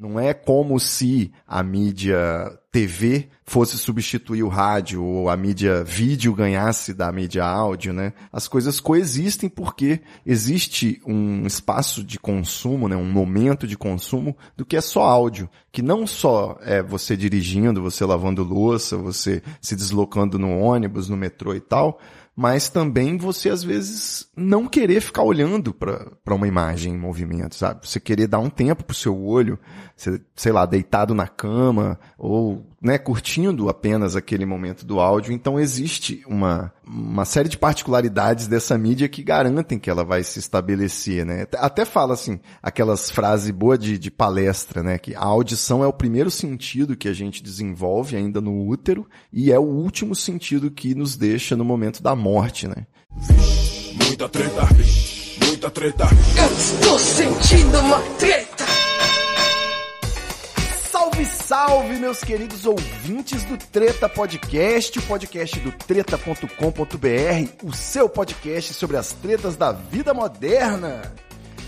Não é como se a mídia TV fosse substituir o rádio ou a mídia vídeo ganhasse da mídia áudio, né? As coisas coexistem porque existe um espaço de consumo, né? Um momento de consumo do que é só áudio, que não só é você dirigindo, você lavando louça, você se deslocando no ônibus, no metrô e tal, mas também você às vezes não querer ficar olhando para uma imagem em movimento, sabe? Você querer dar um tempo pro seu olho, sei lá, deitado na cama ou né, curtindo apenas aquele momento do áudio. Então existe uma, uma série de particularidades dessa mídia que garantem que ela vai se estabelecer, né? Até fala assim, aquelas frases boas de, de palestra, né? Que a audição é o primeiro sentido que a gente desenvolve ainda no útero e é o último sentido que nos deixa no momento da morte, né? Muita treta, muita treta. Eu estou sentindo uma treta. Salve, meus queridos ouvintes do Treta Podcast, o podcast do treta.com.br, o seu podcast sobre as tretas da vida moderna.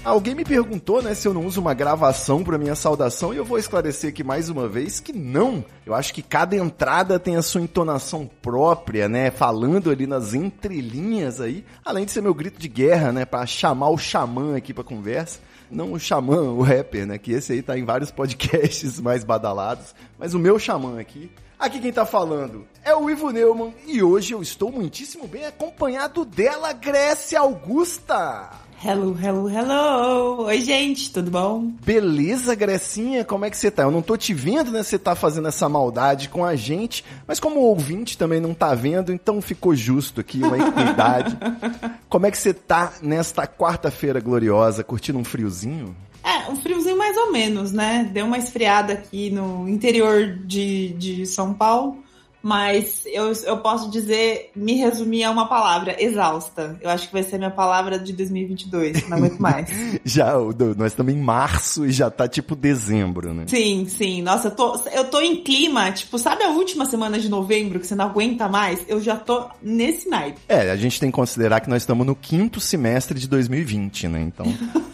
Alguém me perguntou, né, se eu não uso uma gravação para minha saudação e eu vou esclarecer aqui mais uma vez que não. Eu acho que cada entrada tem a sua entonação própria, né, falando ali nas entrelinhas aí, além de ser meu grito de guerra, né, para chamar o xamã aqui para conversa. Não o xamã, o rapper, né, que esse aí tá em vários podcasts mais badalados, mas o meu xamã aqui Aqui quem tá falando é o Ivo Neumann. E hoje eu estou muitíssimo bem acompanhado dela, Grécia Augusta. Hello, hello, hello! Oi, gente, tudo bom? Beleza, Grecinha? Como é que você tá? Eu não tô te vendo, né? Você tá fazendo essa maldade com a gente, mas como o ouvinte também não tá vendo, então ficou justo aqui uma equidade. como é que você tá nesta quarta-feira gloriosa, curtindo um friozinho? É, um friozinho mais ou menos, né? Deu uma esfriada aqui no interior de, de São Paulo. Mas eu, eu posso dizer, me resumir a uma palavra, exausta. Eu acho que vai ser a minha palavra de 2022, não aguento mais. já, nós estamos em março e já tá tipo dezembro, né? Sim, sim. Nossa, eu tô, eu tô em clima, tipo, sabe a última semana de novembro que você não aguenta mais? Eu já tô nesse naipe. É, a gente tem que considerar que nós estamos no quinto semestre de 2020, né? Então,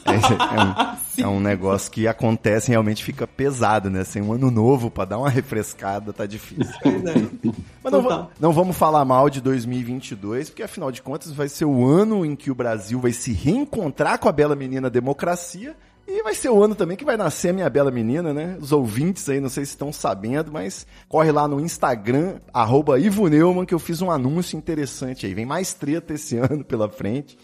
é, é, um, é um negócio que acontece realmente fica pesado, né? Sem um ano novo para dar uma refrescada, tá difícil. É. Mas não, não, vamos falar mal de 2022, porque afinal de contas vai ser o ano em que o Brasil vai se reencontrar com a bela menina democracia. E vai ser o ano também que vai nascer a minha bela menina, né? Os ouvintes aí, não sei se estão sabendo, mas corre lá no Instagram, arroba Ivo Neumann, que eu fiz um anúncio interessante aí. Vem mais treta esse ano pela frente.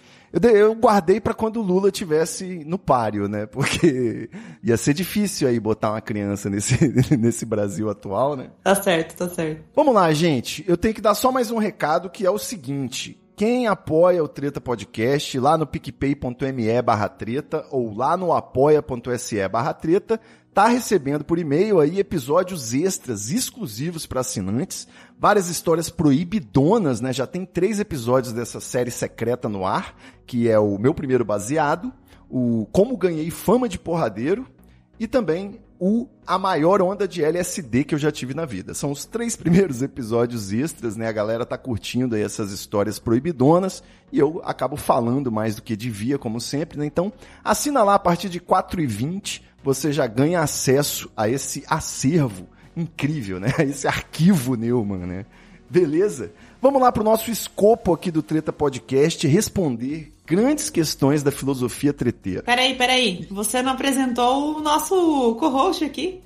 Eu, eu guardei para quando o Lula tivesse no páreo, né? Porque ia ser difícil aí botar uma criança nesse, nesse Brasil atual, né? Tá certo, tá certo. Vamos lá, gente. Eu tenho que dar só mais um recado que é o seguinte. Quem apoia o Treta Podcast lá no picpay.me barra treta ou lá no apoia.se barra treta tá recebendo por e-mail aí episódios extras exclusivos para assinantes, várias histórias proibidonas, né? Já tem três episódios dessa série secreta no ar, que é o meu primeiro baseado, o Como Ganhei Fama de Porradeiro e também o A Maior Onda de LSD que eu já tive na vida. São os três primeiros episódios extras, né? A galera tá curtindo aí essas histórias proibidonas e eu acabo falando mais do que devia, como sempre, né? Então, assina lá a partir de R$ 4,20 você já ganha acesso a esse acervo incrível, né? A esse arquivo Neumann, né? Beleza? Vamos lá para o nosso escopo aqui do Treta Podcast responder grandes questões da filosofia treteira. Peraí, peraí. Você não apresentou o nosso co-host aqui?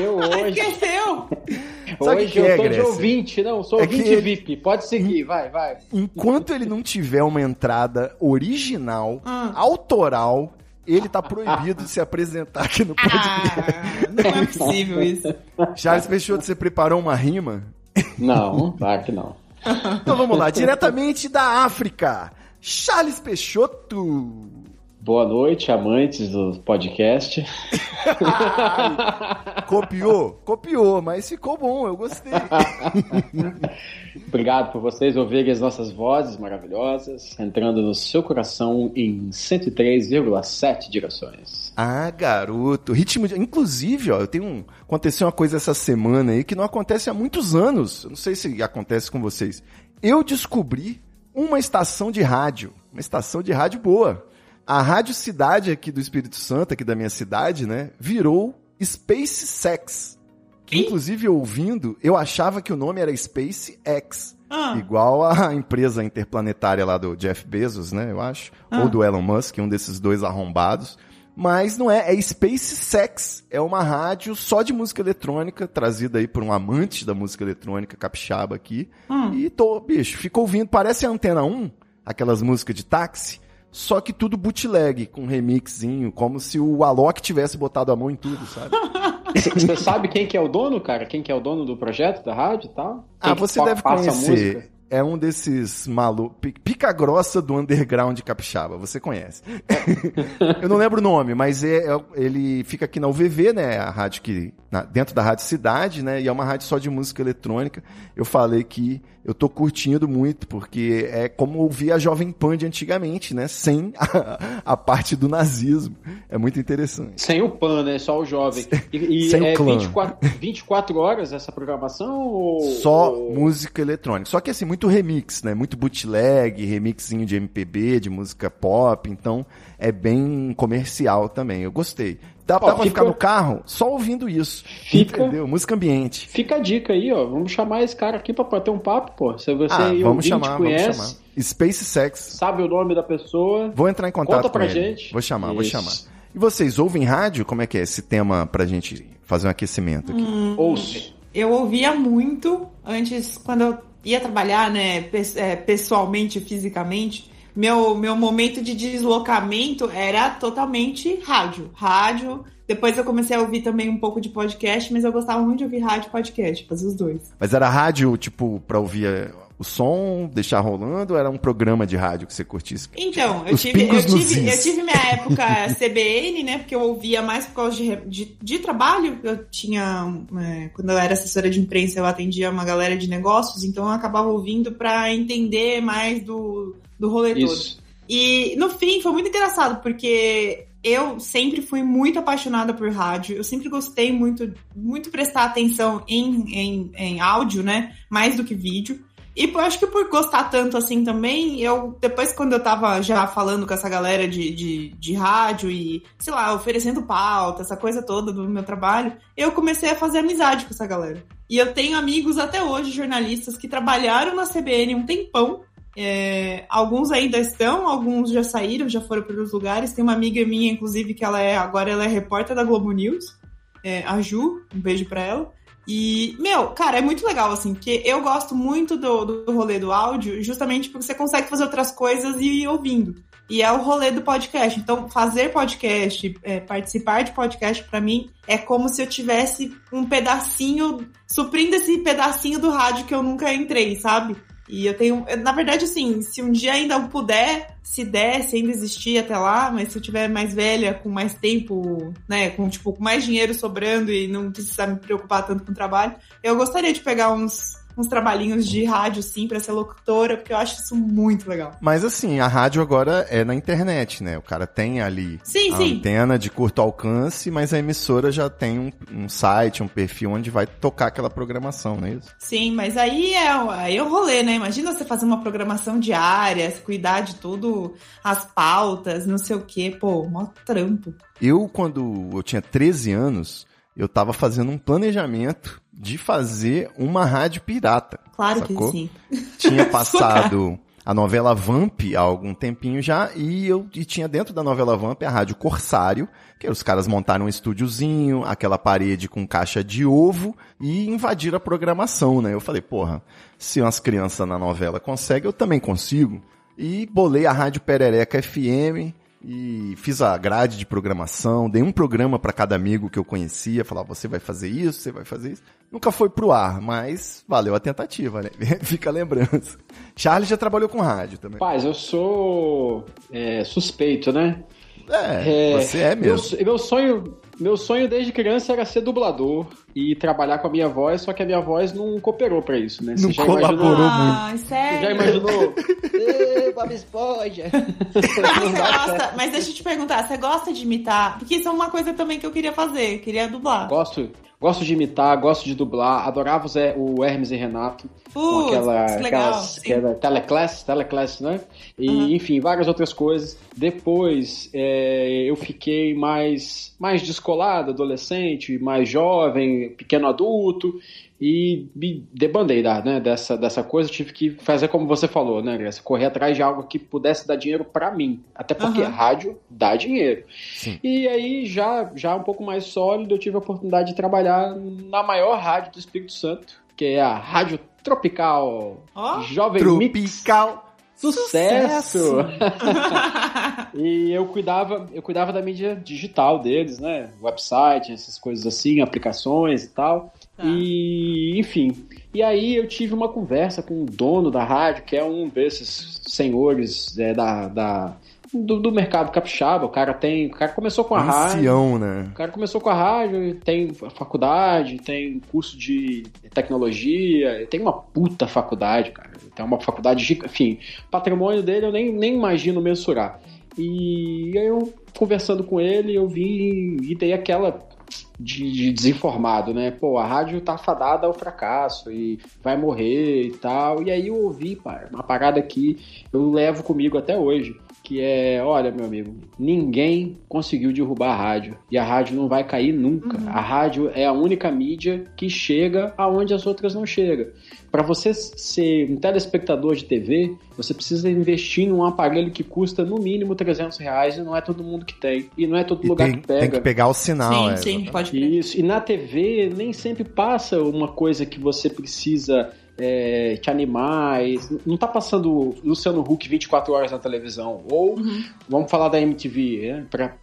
Eu hoje. Esqueceu! Hoje que eu é, tô Grécia? de ouvinte, não, sou é ouvinte ele... VIP. Pode seguir, vai, vai. Enquanto ele não tiver uma entrada original, hum. autoral, ele tá proibido de se apresentar aqui no podcast. Ah, não é possível isso. Charles Peixoto, você preparou uma rima? Não, claro que não. Então vamos lá, diretamente da África, Charles Peixoto. Boa noite, amantes do podcast. copiou? Copiou, mas ficou bom, eu gostei. Obrigado por vocês ouvirem as nossas vozes maravilhosas, entrando no seu coração em 103,7 direções. Ah, garoto. Ritmo de... Inclusive, ó, eu tenho um... Aconteceu uma coisa essa semana aí que não acontece há muitos anos. Eu não sei se acontece com vocês. Eu descobri uma estação de rádio. Uma estação de rádio boa a Rádio Cidade aqui do Espírito Santo, aqui da minha cidade, né, virou Space Sex. Que, inclusive, ouvindo, eu achava que o nome era Space X. Ah. Igual a empresa interplanetária lá do Jeff Bezos, né, eu acho. Ah. Ou do Elon Musk, um desses dois arrombados. Mas não é, é Space Sex. É uma rádio só de música eletrônica, trazida aí por um amante da música eletrônica capixaba aqui. Hum. E tô, bicho, fico ouvindo, parece a Antena 1, aquelas músicas de táxi, só que tudo bootleg, com remixinho, como se o Alok tivesse botado a mão em tudo, sabe? Você sabe quem que é o dono, cara? Quem que é o dono do projeto, da rádio e tal? Quem ah, você deve conhecer. É um desses malucos. Pica grossa do underground capixaba, você conhece. Eu não lembro o nome, mas é, é- ele fica aqui na UVV, né? A rádio que. na- dentro da Rádio Cidade, né? E é uma rádio só de música eletrônica. Eu falei que eu tô curtindo muito, porque é como ouvir a Jovem Pan de antigamente, né? Sem a, a parte do nazismo. É muito interessante. Sem o PAN, né? Só o jovem. E, e Sem o é clã. 24, 24 horas essa programação? Ou, Só ou- música eletrônica. Só que assim, muito remix, né? Muito bootleg, remixinho de MPB, de música pop. Então, é bem comercial também. Eu gostei. Dá, Ó, dá pra fica- ficar no carro só ouvindo isso. Fica- Entendeu? Música ambiente. Fica a dica aí, ó. Vamos chamar esse cara aqui pra bater um papo, pô. Se você ah, vamos chamar, conhece, vamos chamar. Space Sex. sabe o nome da pessoa. Vou entrar em contato Conta com pra ele. gente. Vou chamar, vou Isso. chamar. E vocês ouvem rádio? Como é que é esse tema pra gente fazer um aquecimento aqui? Hum. Ouço. Eu ouvia muito antes, quando eu ia trabalhar, né, é, pessoalmente, fisicamente. Meu, meu momento de deslocamento era totalmente rádio. Rádio. Depois eu comecei a ouvir também um pouco de podcast, mas eu gostava muito de ouvir rádio e podcast, fazer os dois. Mas era rádio, tipo, pra ouvir o som, deixar rolando, ou era um programa de rádio que você curtisse? Então, eu tive, eu, tive, eu tive minha época CBN, né? Porque eu ouvia mais por causa de, de, de trabalho. Eu tinha. é, quando eu era assessora de imprensa, eu atendia uma galera de negócios, então eu acabava ouvindo pra entender mais do, do rolê todo. Isso. E no fim foi muito engraçado, porque eu sempre fui muito apaixonada por rádio, eu sempre gostei muito, muito prestar atenção em, em, em áudio, né? Mais do que vídeo. E eu acho que por gostar tanto assim também, eu depois quando eu tava já falando com essa galera de, de, de rádio e, sei lá, oferecendo pauta, essa coisa toda do meu trabalho, eu comecei a fazer amizade com essa galera. E eu tenho amigos até hoje, jornalistas, que trabalharam na CBN um tempão, é, alguns ainda estão, alguns já saíram, já foram para outros lugares. Tem uma amiga minha, inclusive, que ela é agora ela é repórter da Globo News, é, a Ju, um beijo para ela. E, meu, cara, é muito legal, assim, porque eu gosto muito do, do rolê do áudio, justamente porque você consegue fazer outras coisas e ir ouvindo. E é o rolê do podcast. Então, fazer podcast, é, participar de podcast, pra mim, é como se eu tivesse um pedacinho, suprindo esse pedacinho do rádio que eu nunca entrei, sabe? E eu tenho, na verdade, assim, se um dia ainda eu puder, se der, se ainda existir até lá, mas se eu tiver mais velha, com mais tempo, né, com tipo, com mais dinheiro sobrando e não precisar me preocupar tanto com o trabalho, eu gostaria de pegar uns, uns trabalhinhos de rádio, sim, pra ser locutora, porque eu acho isso muito legal. Mas assim, a rádio agora é na internet, né? O cara tem ali Sim, a sim. antena de curto alcance, mas a emissora já tem um, um site, um perfil onde vai tocar aquela programação, não é isso? Sim, mas aí é, aí é o rolê, né? Imagina você fazer uma programação diária, cuidar de tudo, as pautas, não sei o quê. Pô, mó trampo. Eu, quando eu tinha 13 anos, eu tava fazendo um planejamento de fazer uma rádio pirata. Claro sacou? que sim. Tinha passado a novela Vamp há algum tempinho já, e eu e tinha dentro da novela Vamp a Rádio Corsário, que os caras montaram um estúdiozinho, aquela parede com caixa de ovo, e invadiram a programação, né? Eu falei, porra, se umas crianças na novela conseguem, eu também consigo. E bolei a Rádio Perereca FM, e fiz a grade de programação, dei um programa para cada amigo que eu conhecia, falava, você vai fazer isso, você vai fazer isso. Nunca foi pro ar, mas valeu a tentativa, né? Fica a lembrança. Charles já trabalhou com rádio também. Paz, eu sou é, suspeito, né? É, É, você é mesmo. Meu, meu sonho, meu sonho desde criança era ser dublador e trabalhar com a minha voz, só que a minha voz não cooperou pra isso, né? Não já colaborou. imaginou, Ah, Você sério? já imaginou? Bob Esponja. Mas, você gosta, mas deixa eu te perguntar, você gosta de imitar? Porque isso é uma coisa também que eu queria fazer, eu queria dublar. Gosto, Gosto de imitar, gosto de dublar, adorava o, Zé, o Hermes e Renato. Putz, aquela, que legal, aquelas, sim. aquela teleclass, teleclass, né? E, Uhum. enfim, várias outras coisas. Depois, é, eu fiquei mais, mais descolado, adolescente, mais jovem, pequeno adulto, e me debandei da, né, dessa, dessa coisa. Tive que fazer como você falou, né, Graça? Correr atrás de algo que pudesse dar dinheiro pra mim. Até porque Uhum. rádio dá dinheiro. Sim. E aí, já, já um pouco mais sólido, eu tive a oportunidade de trabalhar na maior rádio do Espírito Santo, que é a Rádio Tropical. Ó. Jovem Mix. Sucesso! Sucesso! E eu cuidava, eu cuidava da mídia digital deles, né? Website, essas coisas assim, aplicações e tal. Tá. E, enfim. E aí eu tive uma conversa com o dono da rádio, que é um desses senhores é, da, da- do, do mercado capixaba. O cara tem. O cara começou com a rádio. Ancião, né? O cara começou com a rádio, tem faculdade, tem curso de tecnologia, tem uma puta faculdade, cara. Tem uma faculdade, enfim, o patrimônio dele eu nem, nem imagino mensurar. E aí eu, conversando com ele, eu vi e dei aquela de, de desinformado, né? Pô, a rádio tá fadada ao fracasso e vai morrer e tal. E aí eu ouvi, pá, uma parada que eu levo comigo até hoje, que é, olha, meu amigo, ninguém conseguiu derrubar a rádio e a rádio não vai cair nunca. Uhum. A rádio é a única mídia que chega aonde as outras não chegam. Para você ser um telespectador de TV, você precisa investir num aparelho que custa no mínimo 300 reais e não é todo mundo que tem. E não é todo E lugar tem, que pega. tem que pegar o sinal. sim, é, sim, exatamente. pode crer. Isso, e na TV nem sempre passa uma coisa que você precisa é, te animar. Não tá passando Luciano Huck 24 horas na televisão. Ou Uhum. vamos falar da MTV, né? Pra,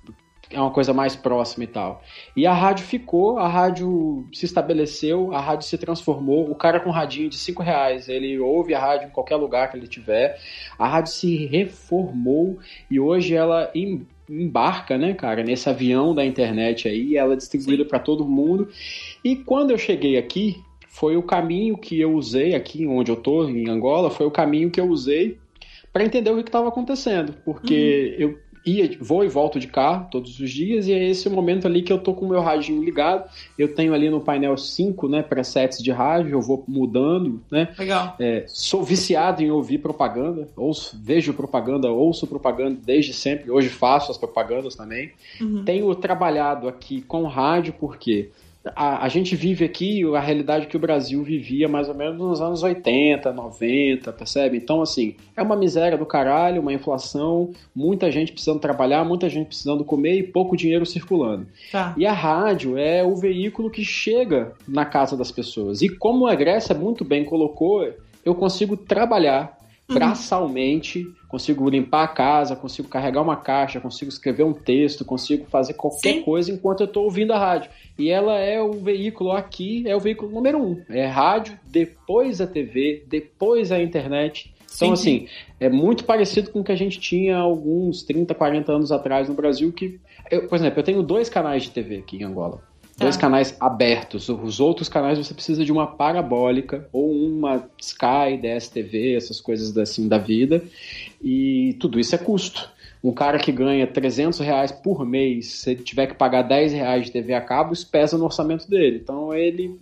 é uma coisa mais próxima e tal. E a rádio ficou, a rádio se estabeleceu, a rádio se transformou. O cara com um radinho de 5 reais, ele ouve a rádio em qualquer lugar que ele tiver. A rádio se reformou e hoje ela em- embarca, né, cara, nesse avião da internet aí, ela é distribuída para todo mundo. E quando eu cheguei aqui, foi o caminho que eu usei aqui onde eu tô, em Angola, foi o caminho que eu usei para entender o que estava acontecendo, porque eu ia, vou e volto de carro todos os dias e é esse o momento ali que eu tô com o meu radinho ligado. Eu tenho ali no painel 5, né, presets de rádio, eu vou mudando, né? Legal. É, sou viciado em ouvir propaganda, ouço, vejo propaganda, ouço propaganda desde sempre. Hoje faço as propagandas também. Uhum. Tenho trabalhado aqui com rádio porque a, a gente vive aqui a realidade que o Brasil vivia mais ou menos nos anos 80, 90, percebe? Então, assim, é uma miséria do caralho, uma inflação, muita gente precisando trabalhar, muita gente precisando comer e pouco dinheiro circulando. Tá. E a rádio é o veículo que chega na casa das pessoas. E como a Grécia muito bem colocou, eu consigo trabalhar Uhum. braçalmente, consigo limpar a casa, consigo carregar uma caixa, consigo escrever um texto, consigo fazer qualquer Sim. coisa enquanto eu estou ouvindo a rádio. E ela é o veículo aqui, é o veículo número um. É rádio, depois a TV, depois a internet. Então, Sim, assim, é muito parecido com o que a gente tinha alguns 30, 40 anos atrás no Brasil, que, eu, por exemplo, eu tenho dois canais de TV aqui em Angola. Tá. Dois canais abertos. Os outros canais você precisa de uma parabólica ou uma Sky, DSTV, essas coisas assim da vida. E tudo isso é custo. Um cara que ganha 300 reais por mês, se ele tiver que pagar 10 reais de TV a cabo, isso pesa no orçamento dele. Então ele.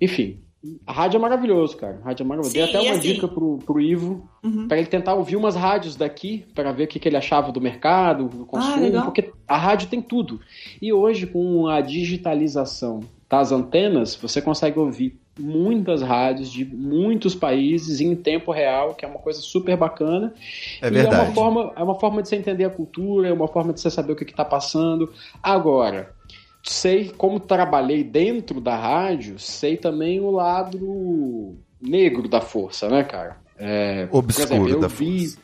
Enfim. A rádio é maravilhoso, cara. A rádio é maravilhoso. Dei Sim, até e uma assim- dica pro, pro Ivo Uhum. para ele tentar ouvir umas rádios daqui para ver o que, que ele achava do mercado, do consumo, Ah, porque a rádio tem tudo. E hoje, com a digitalização das antenas, você consegue ouvir muitas rádios de muitos países em tempo real, que é uma coisa super bacana. É E é verdade. uma, forma, é uma forma de você entender a cultura, é uma forma de você saber o que está passando. Agora, sei como trabalhei dentro da rádio, sei também o lado negro da força, né, cara? É, por Obscuro exemplo, eu da vi, força.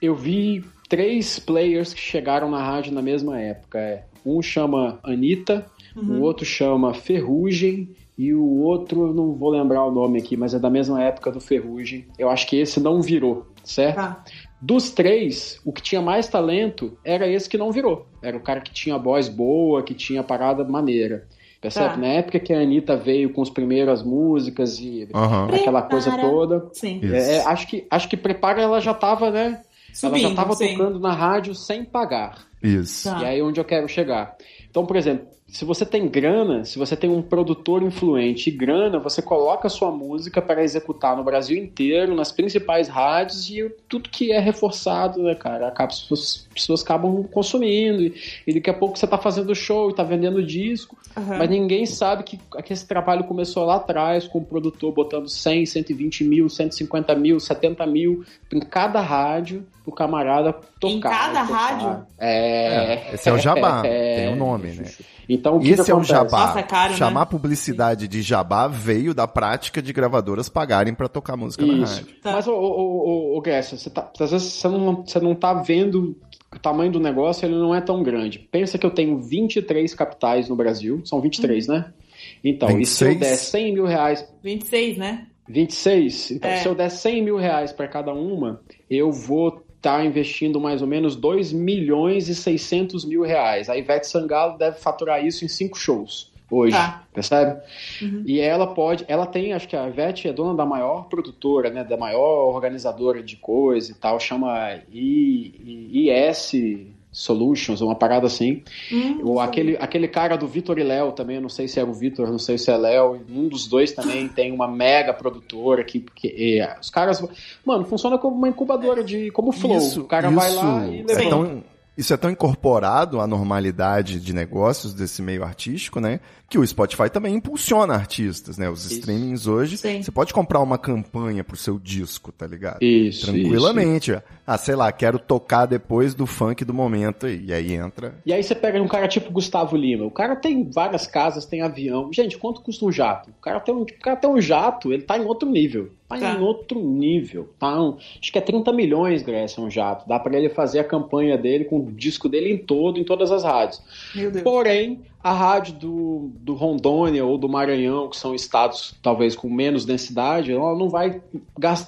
eu vi três players que chegaram na rádio na mesma época. É, um chama Anitta, Uhum. o outro chama Ferrugem e o outro eu não vou lembrar o nome aqui, mas é da mesma época do Ferrugem. Eu acho que esse não virou, certo? Tá. Dos três, o que tinha mais talento era esse que não virou. Era o cara que tinha voz boa, que tinha parada maneira. Percebe? Tá. Na época que a Anitta veio com as primeiras músicas e Aham. aquela coisa toda. Sim. Isso. é, acho, que, acho que Prepara ela já tava, né? ela já Subindo, tava sim. tocando na rádio sem pagar. Isso. Tá. E aí é onde eu quero chegar. Então, por exemplo, se você tem grana, se você tem um produtor influente e grana, você coloca a sua música para executar no Brasil inteiro, nas principais rádios e tudo que é reforçado, né, cara? Acaba, as pessoas, as pessoas acabam consumindo e, e, daqui a pouco você tá fazendo show e tá vendendo disco, uhum. mas ninguém sabe que, que esse trabalho começou lá atrás com o produtor botando 100, 120 mil, 150 mil, 70 mil em cada rádio o camarada tocar. Em cada tocar. rádio? É... é. Esse é o jabá, é... tem o um nome, né? Então, o que Esse que é o jabá. Nossa, é caro, Chamar né? publicidade de jabá veio da prática de gravadoras pagarem para tocar música Isso. na rádio. Tá. Mas, ô, ô, ô, ô Grécia, você tá, às vezes você não, você não tá vendo o tamanho do negócio ele não é tão grande. Pensa que eu tenho 23 capitais no Brasil, são 23, hum. né? Então, 26? e se eu der 100 mil reais... 26, né? 26? Então, é. se eu der 100 mil reais para cada uma, eu vou está investindo mais ou menos 2 milhões e 600 mil reais. A Ivete Sangalo deve faturar isso em cinco shows hoje, tá. percebe? Uhum. E ela pode, ela tem, acho que a Ivete é dona da maior produtora, né, da maior organizadora de coisa e tal, chama IS Solutions, uma parada assim. Hum, Ou aquele, aquele cara do Vitor e Léo também, eu não sei se é o Vitor, não sei se é Léo, um dos dois também tem uma mega produtora que, que os caras, mano, funciona como uma incubadora de como flow. Isso, o cara isso vai lá e levanta. É tão, isso é tão incorporado à normalidade de negócios desse meio artístico, né? Que o Spotify também impulsiona artistas, né? Os isso. streamings hoje, Sim. você pode comprar uma campanha pro seu disco, tá ligado? Isso. Tranquilamente. Isso. Ah, sei lá, quero tocar depois do funk do momento e aí entra. E aí você pega um cara tipo Gustavo Lima. O cara tem várias casas, tem avião. Gente, quanto custa um jato? O cara tem um, o cara tem um jato, ele tá em outro nível. Tá, tá. em outro nível. Tá um, acho que é 30 milhões, Grécia, um jato. Dá para ele fazer a campanha dele com o disco dele em todo, em todas as rádios. Porém, a rádio do, do Rondônia ou do Maranhão, que são estados talvez com menos densidade, ela não vai,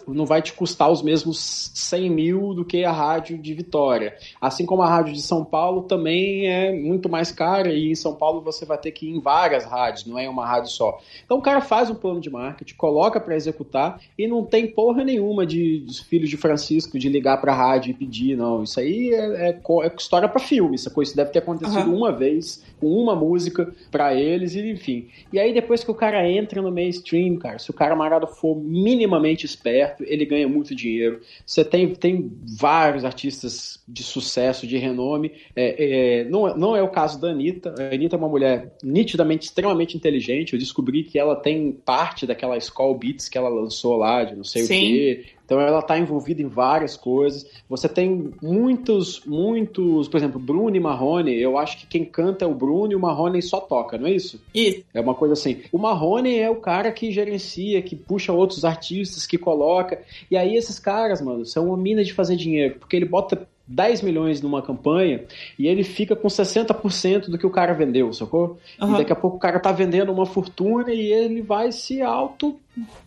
não vai te custar os mesmos 100 mil do que a rádio de Vitória. Assim como a rádio de São Paulo também é muito mais cara e em São Paulo você vai ter que ir em várias rádios, não é uma rádio só. Então o cara faz um plano de marketing, coloca para executar e não tem porra nenhuma de, dos filhos de Francisco de ligar para a rádio e pedir, não. Isso aí é, é, é história para filme, essa coisa deve ter acontecido uhum. uma vez com uma música para eles, e enfim. E aí depois que o cara entra no mainstream, cara, se o cara marado for minimamente esperto, ele ganha muito dinheiro. Você tem, tem vários artistas de sucesso, de renome. É, é, não, não é o caso da Anitta. A Anitta é uma mulher nitidamente extremamente inteligente. Eu descobri que ela tem parte daquela Skull Beats que ela lançou lá, de não sei Sim. o quê. Então ela está envolvida em várias coisas. Você tem muitos, muitos, por exemplo, Bruno e Marrone. Eu acho que quem canta é o Bruno e o Marrone só toca, não é isso? Isso. É uma coisa assim. O Marrone é o cara que gerencia, que puxa outros artistas, que coloca. E aí esses caras, mano, são uma mina de fazer dinheiro, porque ele bota 10 milhões numa campanha e ele fica com 60% do que o cara vendeu, sacou? Uhum. E daqui a pouco o cara tá vendendo uma fortuna e ele vai se auto.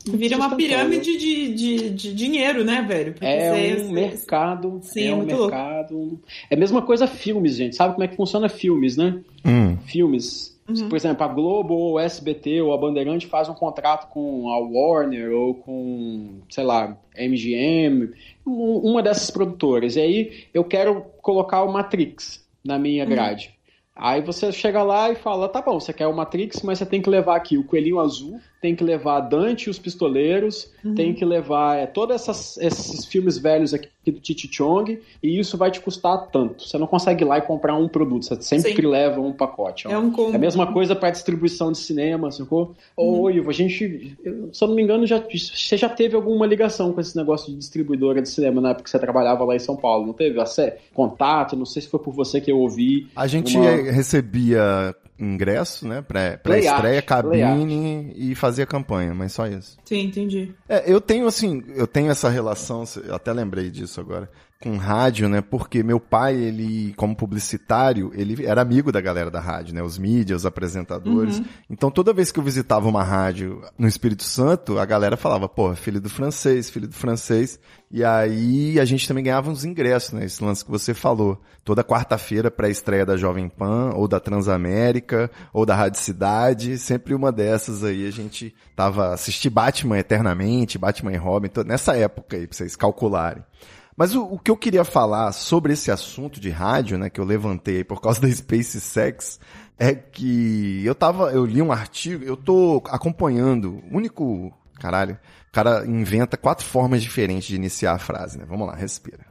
Vira uma pirâmide de, de, de, dinheiro, né, velho? Porque é um mercado. Sim, é, é um mercado. Louco. É a mesma coisa filmes, gente. Sabe como é que funciona filmes, né? Hum. Filmes Uhum. Por exemplo, a Globo ou o SBT ou a Bandeirante faz um contrato com a Warner ou com, sei lá, MGM, uma dessas produtoras. E aí eu quero colocar o Matrix na minha uhum. grade. Uhum. Aí você chega lá e fala, tá bom, você quer o Matrix, mas você tem que levar aqui o Coelhinho Azul, tem que levar Dante e os Pistoleiros, uhum. tem que levar é, todos esses filmes velhos aqui do Titi Chong, e isso vai te custar tanto. Você não consegue ir lá e comprar um produto, você sempre Sim. leva um pacote. É, um combo. é a mesma coisa para distribuição de cinema, sacou? Uhum. Ô, Ivo, a gente, se eu não me engano, já, você já teve alguma ligação com esse negócio de distribuidora de cinema na época que você trabalhava lá em São Paulo, não teve? Você, contato, não sei se foi por você que eu ouvi. A gente uma... recebia ingresso, né? Pra, pra estreia, cabine e fazia campanha, mas só isso. Sim, entendi. É, eu tenho assim, eu tenho essa relação, eu até lembrei disso agora, com rádio, né? Porque meu pai, ele, como publicitário, ele era amigo da galera da rádio, né? Os mídias, os apresentadores. Uhum. Então, toda vez que eu visitava uma rádio no Espírito Santo, a galera falava, pô, filho do francês, filho do francês. E aí a gente também ganhava uns ingressos, né? Esse lance que você falou. Toda quarta-feira para a estreia da Jovem Pan, ou da Transamérica, ou da Rádio Cidade, sempre uma dessas aí a gente tava assistindo Batman eternamente, Batman e Robin, nessa época aí, pra vocês calcularem. Mas o, o, que eu queria falar sobre esse assunto de rádio, né, que eu levantei por causa da SpaceX, é que eu tava, eu li um artigo, eu tô acompanhando, único, caralho, o cara inventa quatro formas diferentes de iniciar a frase, né? Vamos lá, respira.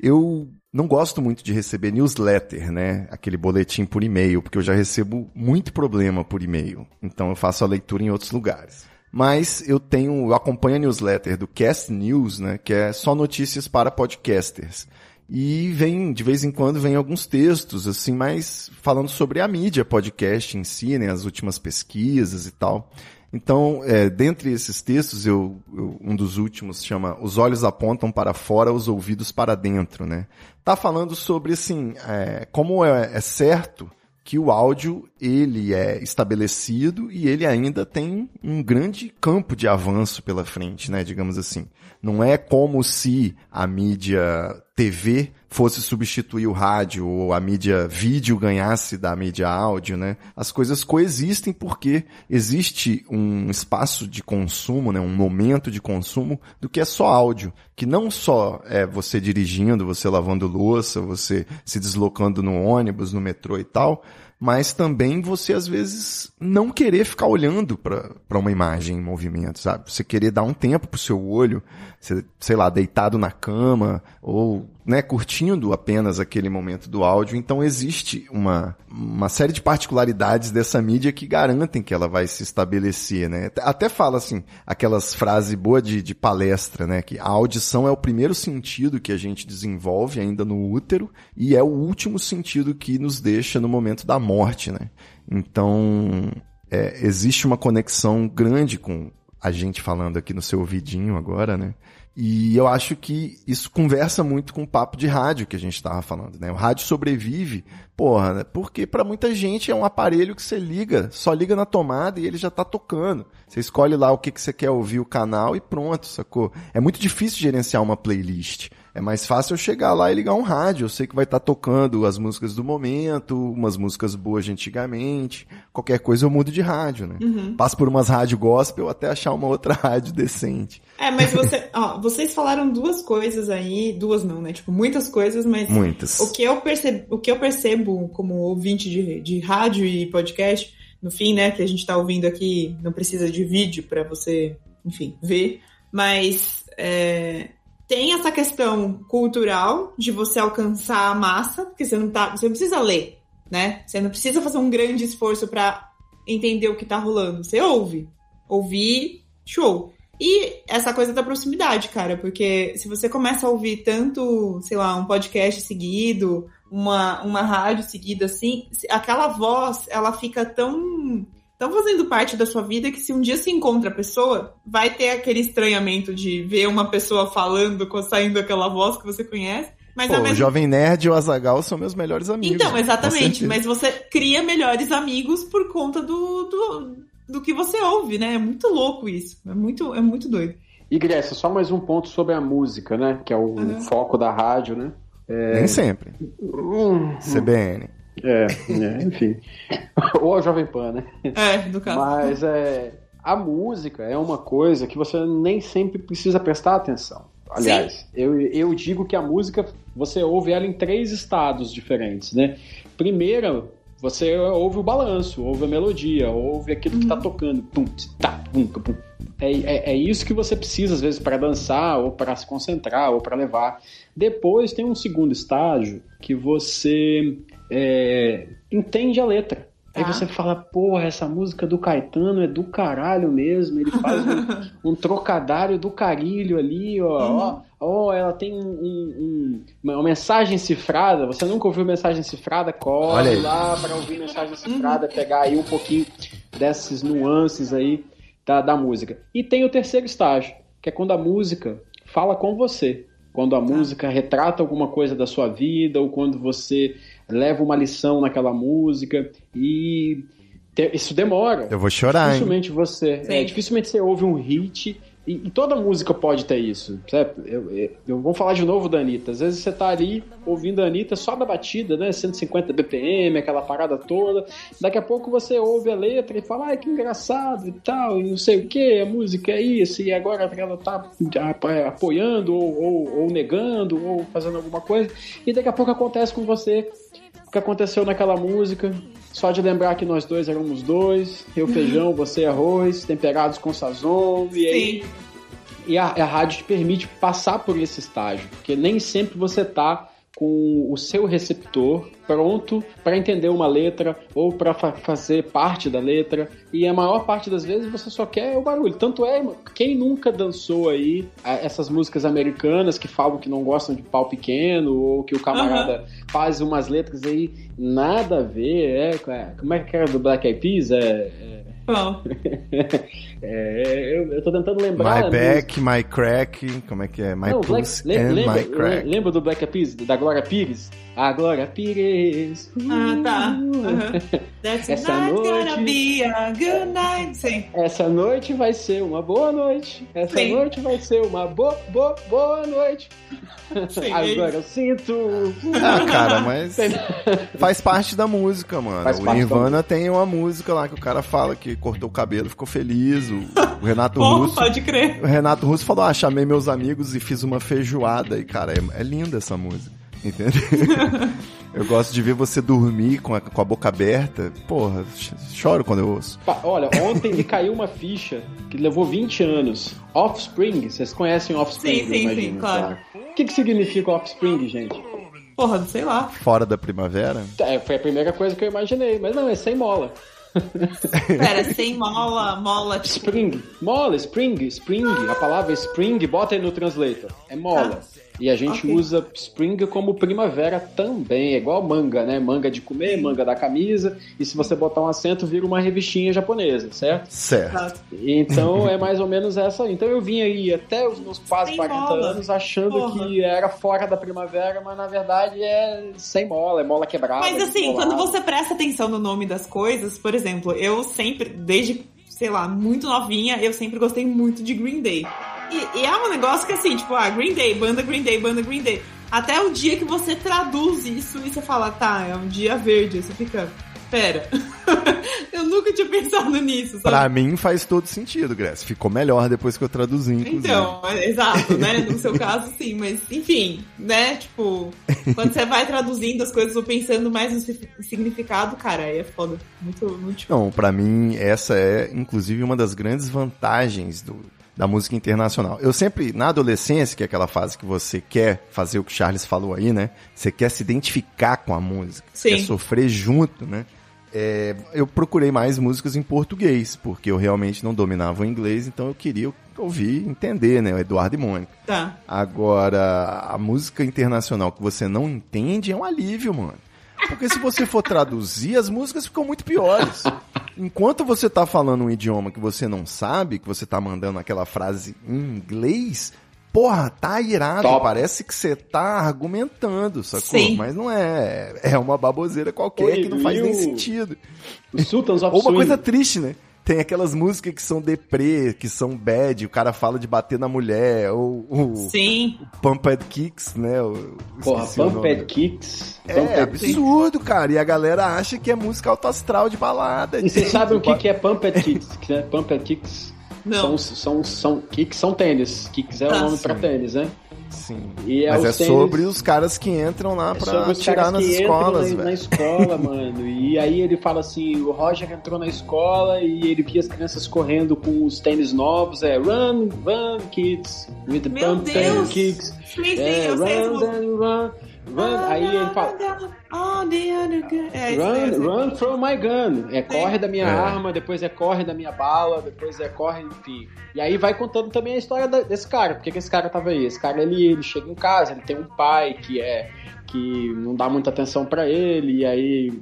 Eu não gosto muito de receber newsletter, né? Aquele boletim por e-mail, porque eu já recebo muito problema por e-mail. Então eu faço a leitura em outros lugares. Mas eu tenho, eu acompanho a newsletter do Cast News, né? Que é só notícias para podcasters. E vem, de vez em quando, vem alguns textos, assim, mais falando sobre a mídia podcast em si, né? As últimas pesquisas e tal. Então, é, dentre esses textos, eu, eu, um dos últimos chama Os olhos apontam para fora, os ouvidos para dentro, né? Tá falando sobre, assim, é, como é, é certo que o áudio ele é estabelecido e ele ainda tem um grande campo de avanço pela frente, né, digamos assim. Não é como se a mídia TV fosse substituir o rádio ou a mídia vídeo ganhasse da mídia áudio, né? As coisas coexistem porque existe um espaço de consumo, né? Um momento de consumo do que é só áudio, que não só é você dirigindo, você lavando louça, você se deslocando no ônibus, no metrô e tal, mas também você às vezes não querer ficar olhando para uma imagem em movimento, sabe? Você querer dar um tempo pro seu olho, você, sei lá, deitado na cama ou né, curtindo apenas aquele momento do áudio. Então existe uma, uma série de particularidades dessa mídia que garantem que ela vai se estabelecer, né? Até fala assim, aquelas frases boas de, de palestra, né? Que a audição é o primeiro sentido que a gente desenvolve ainda no útero e é o último sentido que nos deixa no momento da morte, né? Então, é, existe uma conexão grande com a gente falando aqui no seu ouvidinho agora, né? E eu acho que isso conversa muito com o papo de rádio que a gente estava falando, né? O rádio sobrevive, porra, né? porque para muita gente é um aparelho que você liga, só liga na tomada e ele já tá tocando. Você escolhe lá o que, que você quer ouvir o canal e pronto, sacou? É muito difícil gerenciar uma playlist. É mais fácil eu chegar lá e ligar um rádio. Eu sei que vai estar tá tocando as músicas do momento, umas músicas boas de antigamente. Qualquer coisa eu mudo de rádio, né? Uhum. Passo por umas rádio gospel até achar uma outra rádio decente. É, mas você, ó, vocês falaram duas coisas aí, duas não, né? Tipo, muitas coisas, mas. Muitas. O que eu percebo, o que eu percebo como ouvinte de, de rádio e podcast, no fim, né, que a gente tá ouvindo aqui, não precisa de vídeo para você, enfim, ver, mas. É, tem essa questão cultural de você alcançar a massa, porque você não tá, você não precisa ler, né? Você não precisa fazer um grande esforço para entender o que tá rolando. Você ouve. Ouvir, show. E essa coisa da proximidade, cara, porque se você começa a ouvir tanto, sei lá, um podcast seguido, uma, uma rádio seguida assim, aquela voz, ela fica tão estão fazendo parte da sua vida que se um dia se encontra a pessoa, vai ter aquele estranhamento de ver uma pessoa falando, saindo aquela voz que você conhece. Mas Pô, mesma... O Jovem Nerd e o Azagal são meus melhores amigos. Então, exatamente. Mas você cria melhores amigos por conta do, do, do que você ouve, né? É muito louco isso. É muito, é muito doido. E Grécia, só mais um ponto sobre a música, né? Que é o uhum. foco da rádio, né? É... Nem sempre. Hum, CBN. É, é enfim. Ou a Jovem Pan, né? É, do caso. Mas é, a música é uma coisa que você nem sempre precisa prestar atenção. Aliás, eu, eu digo que a música você ouve ela em três estados diferentes, né? Primeiro, você ouve o balanço, ouve a melodia, ouve aquilo uhum. que tá uhum. tocando. Pum, tá, pum, pum. É, é, é, isso que você precisa, às vezes, para dançar, ou para se concentrar, ou para levar. Depois tem um segundo estágio que você é, entende a letra. Aí tá. você fala, porra, essa música do Caetano é do caralho mesmo. Ele faz um, um trocadilho do carilho ali, ó. Uhum. ó. Ó, ela tem um, um, uma mensagem cifrada. Você nunca ouviu mensagem cifrada? Corre lá para ouvir mensagem cifrada, uhum. pegar aí um pouquinho dessas nuances aí da, da música. E tem o terceiro estágio, que é quando a música fala com você. Quando a tá. música retrata alguma coisa da sua vida, ou quando você leva uma lição naquela música e isso demora. Eu vou chorar, dificilmente hein? Você, é, dificilmente você ouve um hit e, e, toda música pode ter isso. Certo? Eu, eu, eu, vou falar de novo da Anitta. Às vezes você tá ali ouvindo a Anitta só da batida, né? 150 BPM, aquela parada toda. Daqui a pouco você ouve a letra e fala, ai, que engraçado e tal, e não sei o que, a música é isso, e agora ela tá apoiando, ou, ou, ou negando, ou fazendo alguma coisa. E daqui a pouco acontece com você o que aconteceu naquela música Só de lembrar que nós dois éramos dois, eu feijão, você arroz, temperados com sazon, e aí Sim. e a, a rádio te permite passar por esse estágio, porque nem sempre você tá com o seu receptor pronto para entender uma letra ou para fazer parte da letra e a maior parte das vezes você só quer o barulho. Tanto é, quem nunca dançou aí essas músicas americanas que falam que não gostam de pau pequeno ou que o camarada faz umas letras aí nada a ver, é, é, como é que era do Black Eyed Peas? É, é, Bom, é, eu, eu tô tentando lembrar. My back, my crack, como é que é? My Não, Black- and lembra, my crack. lembra do Black Eyed Peas, da Glória Pires? A Glória Pires. Ah, tá. That's Essa not noite- gonna be a good night. Sim. Essa noite vai ser uma boa noite. Essa Sim. noite vai ser uma boa, boa, boa noite. Sim, é Agora eu sinto. Ah, cara, mas faz parte da música, mano. Faz o Nirvana tem uma música lá que o cara fala que cortou o cabelo, ficou feliz. O, Renato Bom, Russo. pode crer. O Renato Russo falou: ah, chamei meus amigos e fiz uma feijoada. E, cara, é, é linda essa música. Entendeu? Eu gosto de ver você dormir com a, com a boca aberta. Porra, ch- choro quando eu ouço. Pa- Olha, ontem me caiu uma ficha que levou 20 anos. Offspring, vocês conhecem Offspring? Sim, sim, imagino, sim, claro. O que, que significa Offspring, gente? Porra, sei lá. Fora da primavera. É, foi a primeira coisa que eu imaginei, mas não, é sem mola. Pera, sem mola, mola, tipo. Spring. Mola, spring, spring. A palavra spring, bota aí no translator. É mola. E a gente Ok. usa spring como primavera também. É igual manga, né? Manga de comer, manga da camisa. E se você botar um acento, vira uma revistinha japonesa, certo? Certo. Tá. Então é mais ou menos essa. Então eu vim aí até os meus quase Sem 40 mola. anos achando Porra. que era fora da primavera, mas na verdade é sem mola, é mola quebrada. Mas assim, quando você presta atenção no nome das coisas, por exemplo, eu sempre, desde, sei lá, muito novinha, eu sempre gostei muito de Green Day. E, e é um negócio que assim, tipo, ah, Green Day, banda Green Day, banda Green Day. Até o dia que você traduz isso e você fala, tá, é um dia verde, você fica, pera. eu nunca tinha pensado nisso, sabe? Pra mim faz todo sentido, Grace. Ficou melhor depois que eu traduzi, inclusive. Então, é- exato, né? No seu caso, sim, mas enfim, né? Tipo, quando você vai traduzindo as coisas ou pensando mais no si- significado, cara, aí é foda. Muito, muito. Não, pra mim essa é inclusive uma das grandes vantagens do, da música internacional. Eu sempre, na adolescência, que é aquela fase que você quer fazer o que o Charles falou aí, né? Você quer se identificar com a música, Sim. quer sofrer junto, né? É, eu procurei mais músicas em português, porque eu realmente não dominava o inglês, então eu queria ouvir, entender, né? O Eduardo e Mônica. Tá. Agora, a música internacional que você não entende é um alívio, mano. Porque se você for traduzir, as músicas ficam muito piores. Enquanto você tá falando um idioma que você não sabe, que você tá mandando aquela frase em inglês, porra, tá irado. Top. Parece que você tá argumentando, sacou? Sim. Mas não é. É uma baboseira qualquer Oi, que não faz nem o- sentido. Os Sultans of Ou uma coisa triste, né? Tem aquelas músicas que são deprê, que são bad, o cara fala de bater na mulher, ou o Sim. Pumped Kicks, né? Eu Porra, o Pumped. Kicks. É Pumped absurdo, cara. E a galera acha que é música alto astral de balada. E vocês sabem o que, que que é Pumped Kicks? Que é Pumped Kicks Não. são, são, são, kicks são tênis. Kicks é o Tá. nome pra Sim. tênis, né? Sim. E é Mas é tênis- sobre os caras que entram lá É pra tirar caras nas que escolas, entram na, na velho. escola, mano. E aí ele fala assim: o Roger entrou na escola e ele via as crianças correndo com os tênis novos. É run, run, kids, with the Meu pump Deus! kicks. Sim, sim, É, eu sei essa run, then run, run. Aí ele fala. Oh, the other girl. É, eu sei. Run, run from my gun. É corre da minha É. arma, depois é corre da minha bala, depois é corre, enfim. E aí vai contando também a história da- desse cara. Por que, que esse cara tava aí? Esse cara, ele, ele chega em casa, ele tem um pai que é que não dá muita atenção pra ele, e aí,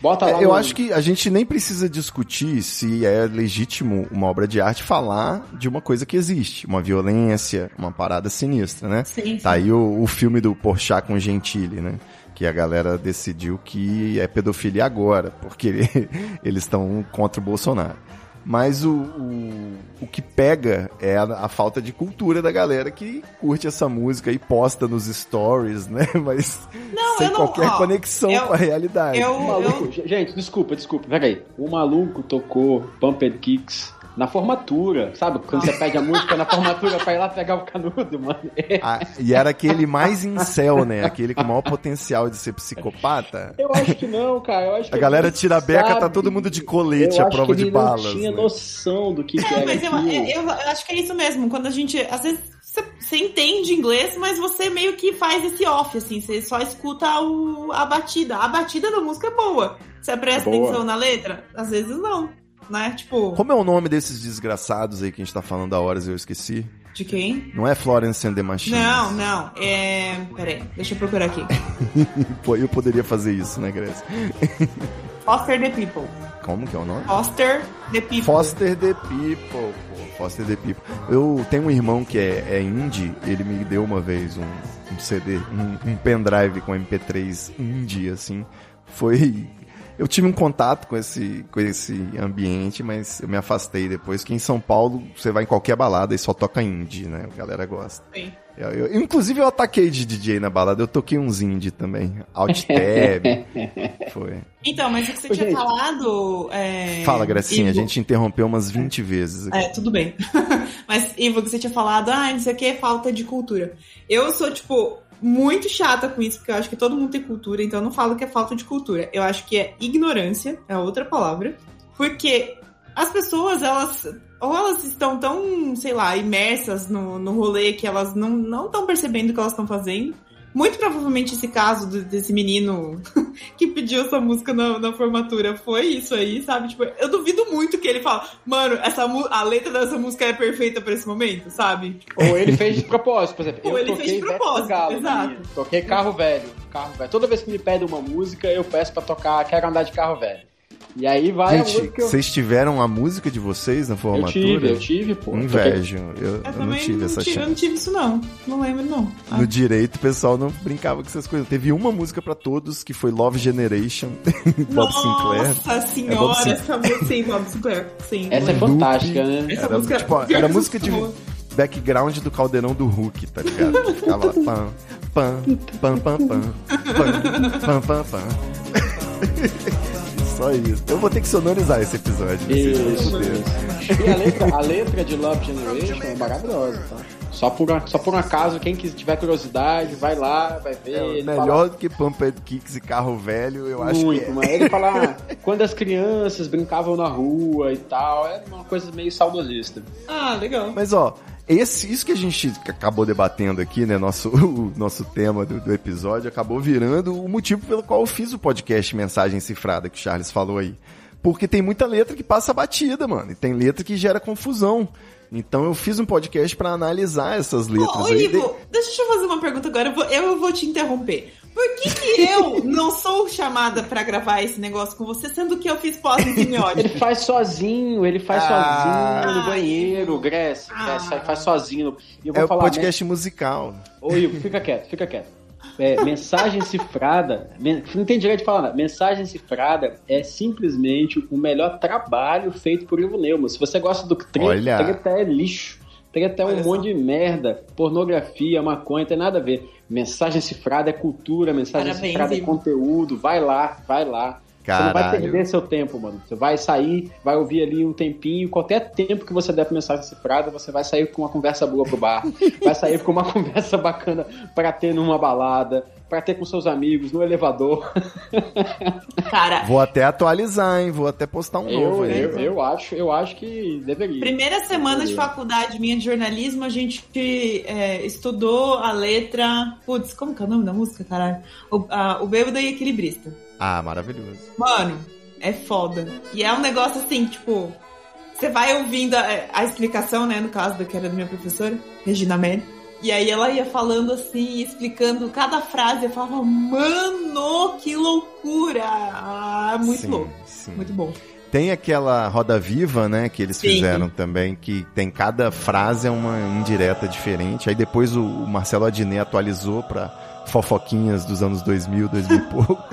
bota lá É, eu no- acho que a gente nem precisa discutir se é legítimo uma obra de arte falar de uma coisa que existe, uma violência, uma parada sinistra, né? Sim, sim. Tá aí o, o filme do Porchat com Gentili, né? Que a galera decidiu que é pedofilia agora, porque eles estão contra o Bolsonaro. Mas o, o, o que pega é a, a falta de cultura da galera que curte essa música e posta nos stories, né? Mas Não, sem eu não- qualquer ó, conexão eu- com a realidade. eu- O maluco, gente, desculpa, desculpa, peraí. O maluco tocou Pumped Kicks na formatura, sabe? Quando você pede a música na formatura pra ir lá pegar o canudo, mano. Ah, e era aquele mais incel, né? Aquele com o maior potencial de ser psicopata. Eu acho que não, cara. Eu acho que a galera tira a beca, tá todo mundo de colete eu à prova de balas. Eu tinha né? noção do que, que É, era mas eu, eu, eu acho que é isso mesmo. Quando a gente. Às vezes você, você entende inglês, mas você meio que faz esse off, assim. Você só escuta o, a batida. A batida da música é boa. Você presta Boa. atenção na letra? Às vezes não. Né? Tipo, Como é o nome desses desgraçados aí que a gente tá falando há horas e eu esqueci? de quem? Não é Florence and the Machine? Não, não. É. Peraí, deixa eu procurar aqui. Pô, eu poderia fazer isso, né, Grécia? Foster the People. Como que é o nome? Foster the People. Foster the People, pô. Foster the People. Eu tenho um irmão que é, é indie, ele me deu uma vez um, um CD, um, um pendrive com MP3 indie, assim. Foi. Eu tive um contato com esse, com esse ambiente, mas eu me afastei depois, que em São Paulo você vai em qualquer balada e só toca indie, né? A galera gosta. Sim. Eu, eu- inclusive eu ataquei de DJ na balada, eu toquei uns indie também. Alt Tab. foi. Então, mas o que você Ô, tinha gente. falado. É... Fala, Gracinha, a Ivo- gente interrompeu umas 20 vezes aqui. É, tudo bem. Mas, Ivo, que você tinha falado, ah, não sei o que, falta de cultura. Eu sou, tipo, muito chata com isso, porque eu acho que todo mundo tem cultura, então eu não falo que é falta de cultura. Eu acho que é ignorância, é outra palavra. Porque as pessoas, elas. Ou elas estão tão, sei lá, imersas no, no rolê que elas não estão percebendo o que elas estão fazendo. Muito provavelmente esse caso do- desse menino que pediu essa música na, na formatura foi isso aí, sabe? Tipo, eu duvido muito que ele fala, mano, essa a letra dessa música é perfeita pra esse momento, sabe? Ou ele fez de propósito, por exemplo. Ou eu ele fez de propósito, Sangalo, exato. menino. Toquei carro velho, carro velho. Toda vez que me pedem uma música, eu peço pra tocar Quero Andar de Carro Velho. E aí vai a Gente, música. Eu, vocês tiveram a música de vocês na eu formatura? tive, eu tive, pô. Invejo. Eu, Eu, eu não tive essa tive, eu não chance. tive isso, não. Não lembro, não. Ah. No direito, o pessoal não brincava com essas coisas. Teve uma música pra todos que foi Love Generation, Bob Sinclair. Nossa senhora, É Bob Sin- essa música, sim, Bob Sinclair. Sim. Essa é fantástica, né? Essa Era, música- tipo, pior era música de background do caldeirão do Hulk, tá ligado? Que Ficava lá, pam, pam, pam, pam, pam, pam, pam, pam, pam. Só isso. Eu vou ter que sonorizar esse episódio. vão Isso, isso. E a letra, a letra de Love Generation é maravilhosa, tá? Só por, um- só por um acaso, quem tiver curiosidade, vai lá, vai ver. É, ele fala- melhor do que Pumped Kicks e carro velho, eu acho Muito, que é. mas ele fala quando as crianças brincavam na rua e tal, era uma coisa meio saudosista. Ah, legal. Mas ó, esse, isso que a gente acabou debatendo aqui, né? Nosso, o nosso tema do, do episódio acabou virando o motivo pelo qual eu fiz o podcast Mensagem Cifrada, que o Charles falou aí. Porque tem muita letra que passa batida, mano. E tem letra que gera confusão. Então eu fiz um podcast pra analisar essas letras Ô, ô, aí. Ivo, deixa eu fazer uma pergunta agora. Eu vou, eu vou te interromper. Por que, que eu não sou chamada pra gravar esse negócio com você, sendo que eu fiz pós em Ele faz sozinho, ele faz Ah. sozinho no banheiro, Grécia, Ah. Grécia, faz sozinho. Eu vou É o falar, podcast musical. né? Ô, Ivo, fica quieto, fica quieto. É, mensagem cifrada, não tem direito de falar nada. Mensagem cifrada é simplesmente o melhor trabalho feito por Ivo Neumann. Se você gosta do treta, treta é lixo. Treta é um Olha só. monte de merda. Pornografia, maconha, tem nada a ver. Mensagem cifrada é cultura, mensagem Parabéns, cifrada é conteúdo. Vai lá, vai lá. Você não vai Caralho. perder seu tempo, mano. Você vai sair, vai ouvir ali um tempinho, qualquer tempo que você der pra mensagem cifrada, você vai sair com uma conversa boa pro bar. vai sair com uma conversa bacana pra ter numa balada, pra ter com seus amigos, no elevador. Cara, Vou até atualizar, hein? Vou até postar um novo Eu, aí. eu, eu acho, eu acho que deveria. primeira semana de faculdade minha de jornalismo, a gente é, estudou a letra. Putz, como que é o nome da música, caralho? O, a, o Bêbado e Equilibrista. Ah, maravilhoso. Mano, é foda. E é um negócio assim, tipo. Você vai ouvindo a, a explicação, né? No caso da que era da minha professora, Regina Melli. E aí ela ia falando assim, explicando cada frase. Eu falava, mano, que loucura! Ah, muito Sim, louco. sim. Muito bom. Tem aquela roda viva, né, que eles Sim. fizeram também, que tem cada frase é uma indireta diferente. Aí depois o, o Marcelo Adnet atualizou pra fofoquinhas dos anos 2000, 2000 e pouco.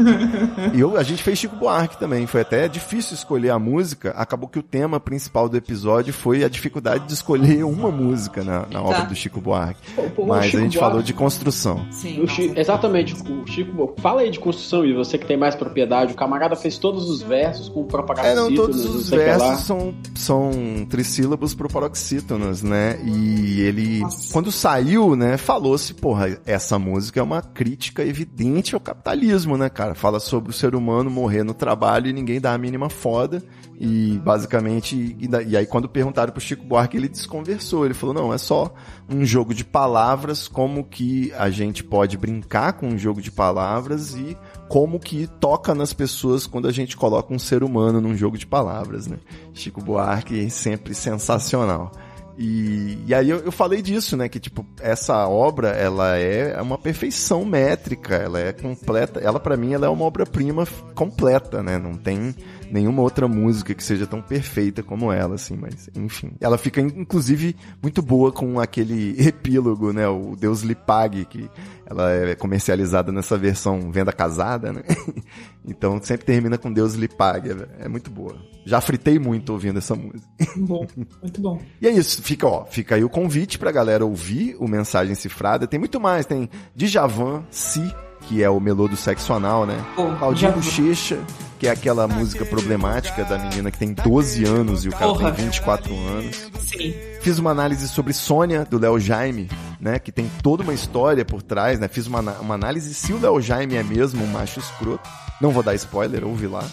e eu, a gente fez Chico Buarque também. Foi até difícil escolher a música. Acabou que o tema principal do episódio foi a dificuldade de escolher uma música na, na tá. obra do Chico Buarque. Pô, Mas Chico a gente Buarque... falou de construção. Sim, Chico, exatamente. O Chico, fala aí de construção e você que tem mais propriedade. O camarada fez todos os versos com propagação. É, não, todos os versos são, são trissílabos proparoxítonos, né? E ele, Nossa. quando saiu, né, falou-se, porra, essa música é uma crítica evidente ao capitalismo, né, cara? Fala sobre o ser humano morrer no trabalho e ninguém dá a mínima foda. E basicamente, e, aí quando perguntaram pro Chico Buarque, ele desconversou. Ele falou: não, é só um jogo de palavras, como que a gente pode brincar com um jogo de palavras e como que toca nas pessoas quando a gente coloca um ser humano num jogo de palavras, né? Chico Buarque sempre sensacional. E, e aí eu, eu, falei disso, né? Que tipo, essa obra, ela é uma perfeição métrica, ela é completa, ela para mim ela é uma obra-prima completa, né? Não tem nenhuma outra música que seja tão perfeita como ela, assim, mas enfim. Ela fica, inclusive, muito boa com aquele epílogo, né? O Deus lhe pague, que ela é comercializada nessa versão venda casada, né? então sempre termina com Deus lhe pague. É muito boa. Já fritei muito ouvindo essa música. Bom, muito bom. e é isso, fica, ó, fica aí o convite pra galera ouvir o Mensagem Cifrada. Tem muito mais, tem Djavan, Si, que é o melô do sexo anal, né? Claudinho Bochecha, que é aquela música problemática da menina que tem 12 anos e o cara Porra. tem 24 anos. Sim. Fiz uma análise sobre Sônia, do Léo Jaime, né? Que tem toda uma história por trás, né? Fiz uma, uma análise se o Léo Jaime é mesmo um macho escroto. Não vou dar spoiler, ouve lá.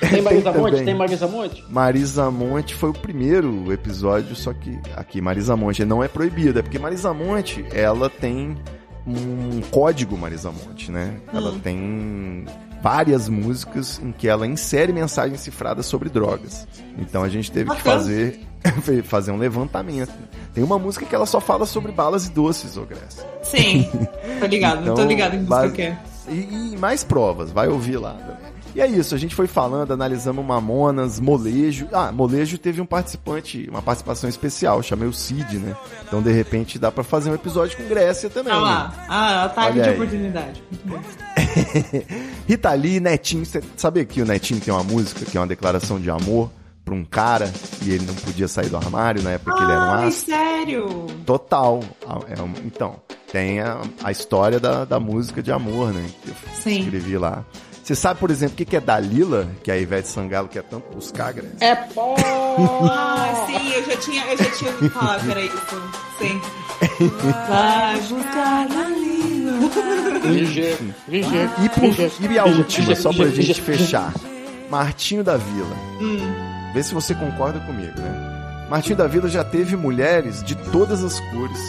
Tem Marisa Monte? Tem Marisa Monte? Marisa Monte foi o primeiro episódio, só que aqui Marisa Monte não é proibida, porque Marisa Monte, ela tem um código Marisa Monte, né? Hum. Ela tem várias músicas em que ela insere mensagens cifradas sobre drogas. Então a gente teve que fazer fazer um levantamento. Tem uma música que ela só fala sobre balas e doces, Grécia. Sim, tô ligado, então, tô ligado em música base... que é. E, e mais provas, vai ouvir lá. E é isso, a gente foi falando, analisamos Mamonas, Molejo. Ah, Molejo teve um participante, uma participação especial, chamei o Cid, né? Então, de repente, dá para fazer um episódio com Grécia também. Ah lá, né? ah, tá de oportunidade. Muito bom. Rita Lee, Netinho, você sabia que o Netinho tem uma música que é uma declaração de amor? pra um cara e ele não podia sair do armário na época que ele era um astro. sério? Total. É então, tem a, a história da, da música de amor, né? Que eu Sim. escrevi lá. Você sabe, por exemplo, o que, que é Dalila, que é a Ivete Sangalo quer tanto buscar, Grace? É pó! ah, sim, eu já tinha, eu já tinha ouvido falar era isso. Sim. Vai buscar Dalila. Ligeiro, ligeiro. E, por, e a última, só pra gente fechar. Martinho da Vila. Hum. Vê se você concorda comigo, né? Martinho da Vila já teve mulheres de todas as cores,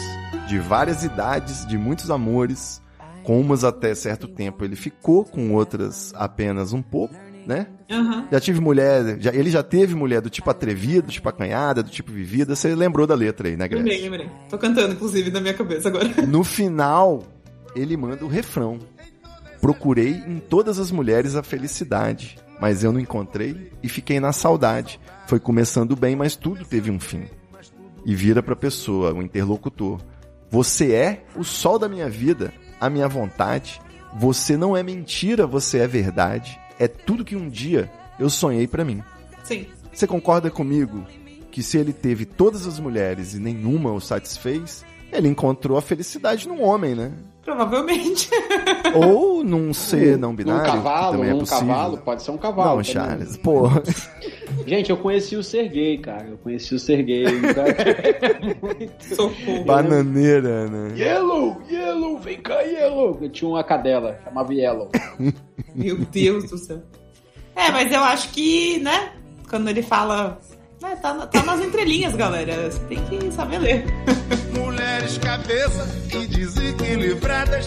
de várias idades, de muitos amores com umas até certo tempo ele ficou, com outras apenas um pouco, né? Uhum. Já tive mulher, já, ele já teve mulher do tipo atrevida, do tipo acanhada, do tipo vivida. Você lembrou da letra aí, né, Grécia? Lembrei, lembrei. Tô cantando, inclusive, na minha cabeça agora. No final, ele manda o refrão. Procurei em todas as mulheres a felicidade, mas eu não encontrei e fiquei na saudade. Foi começando bem, mas tudo teve um fim. E vira pra pessoa, o interlocutor. Você é o sol da minha vida, a minha vontade. Você não é mentira, você é verdade. É tudo que um dia eu sonhei para mim. Sim. Você concorda comigo que se ele teve todas as mulheres e nenhuma o satisfez, ele encontrou a felicidade num homem, né? Provavelmente. Ou num ser não binário. Um cavalo, também é um possível. cavalo, pode ser um cavalo. Não, também. Charles, porra. Gente, eu conheci o Serguei, cara. Eu conheci o Serguei. Socorro. Bananeira, né? Yellow, Yellow, vem cá, Yellow. Eu tinha uma cadela, chamava Yellow. Meu Deus do céu. É, mas eu acho que, né? Quando ele fala é, tá, tá nas entrelinhas, galera. Você tem que saber ler. Mulheres cabeça e desequilibradas,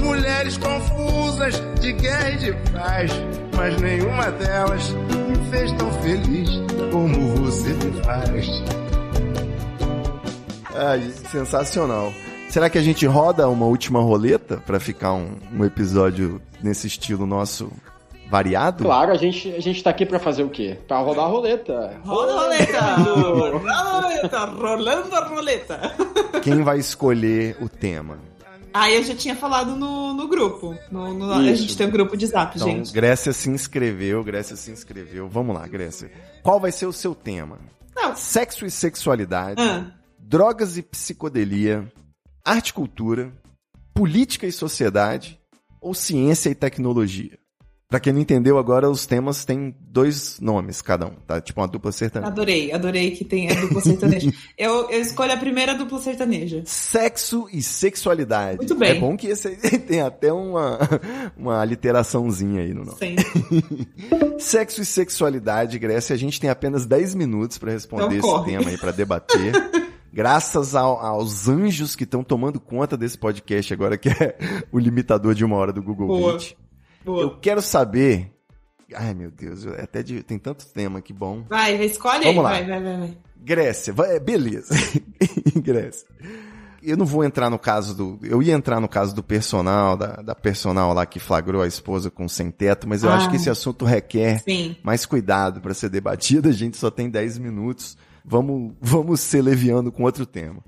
mulheres confusas de guerra e de paz, mas nenhuma delas me fez tão feliz como você me faz. Ai, sensacional. Será que a gente roda uma última roleta para ficar um, um episódio nesse estilo nosso variado? Claro, a gente, a gente tá aqui pra fazer o quê? Pra rodar a roleta. Roda a roleta! Roda a roleta! Rolando a roleta! Quem vai escolher o tema? Ah, eu já tinha falado no, no grupo. No, no- a gente tem um grupo de zap, Então, gente. Grécia se inscreveu, Grécia se inscreveu. Vamos lá, Grécia. Qual vai ser o seu tema? Não. Sexo e sexualidade, Ah, drogas e psicodelia, arte e cultura, política e sociedade ou ciência e tecnologia? Pra quem não entendeu agora, os temas têm dois nomes cada um, tá? Tipo uma dupla sertaneja. adorei, adorei que tem a dupla sertaneja. eu, eu escolho a primeira dupla sertaneja. Sexo e sexualidade. Muito bem. É bom que esse aí tem até uma, uma literaçãozinha aí no nome. Sim. Sexo e sexualidade, Grécia, a gente tem apenas 10 minutos pra responder Então esse tema aí, pra debater. Graças ao- aos anjos que estão tomando conta desse podcast agora, que é o limitador de uma hora do Google Boa. Meet. Boa. Eu quero saber. Ai, meu Deus, eu- até de- tem tanto tema que bom. Vai, escolhe Vamos aí. lá. Vai, vai, vai, vai. Grécia, vai- é, beleza. Grécia. Eu não vou entrar no caso do. Eu ia entrar no caso do personal, da, da personal lá que flagrou a esposa com sem teto, mas eu Ah. acho que esse assunto requer Sim. mais cuidado para ser debatido. A gente só tem 10 minutos. Vamos, vamos ser leviando com outro tema.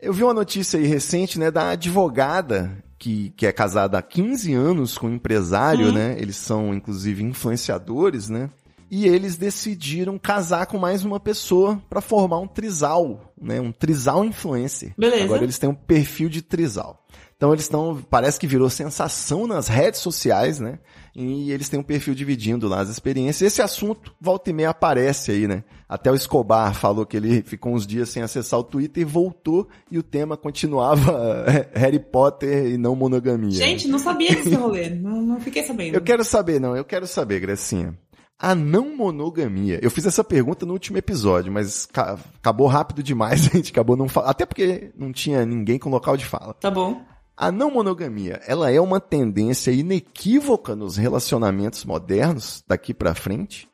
Eu vi uma notícia aí recente, né, da advogada que, que é casada há 15 anos com um empresário, Uhum. né? Eles são, inclusive, influenciadores, né? E eles decidiram casar com mais uma pessoa para formar um trisal, né? Um trisal influencer. Beleza. Agora eles têm um perfil de trisal. Então eles estão, parece que virou sensação nas redes sociais, né? E eles têm um perfil dividindo lá as experiências. Esse assunto, volta e meia, aparece aí, né? Até o Escobar falou que ele ficou uns dias sem acessar o Twitter e voltou e o tema continuava Harry Potter e não monogamia. Gente, não sabia desse rolê. Não, não fiquei sabendo. Eu quero saber, não, eu quero saber, Grecinha. A não monogamia. Eu fiz essa pergunta no último episódio, mas ca- acabou rápido demais, a gente acabou não falando. Até porque não tinha ninguém com local de fala. Tá bom. A não monogamia, ela é uma tendência inequívoca nos relacionamentos modernos daqui pra frente?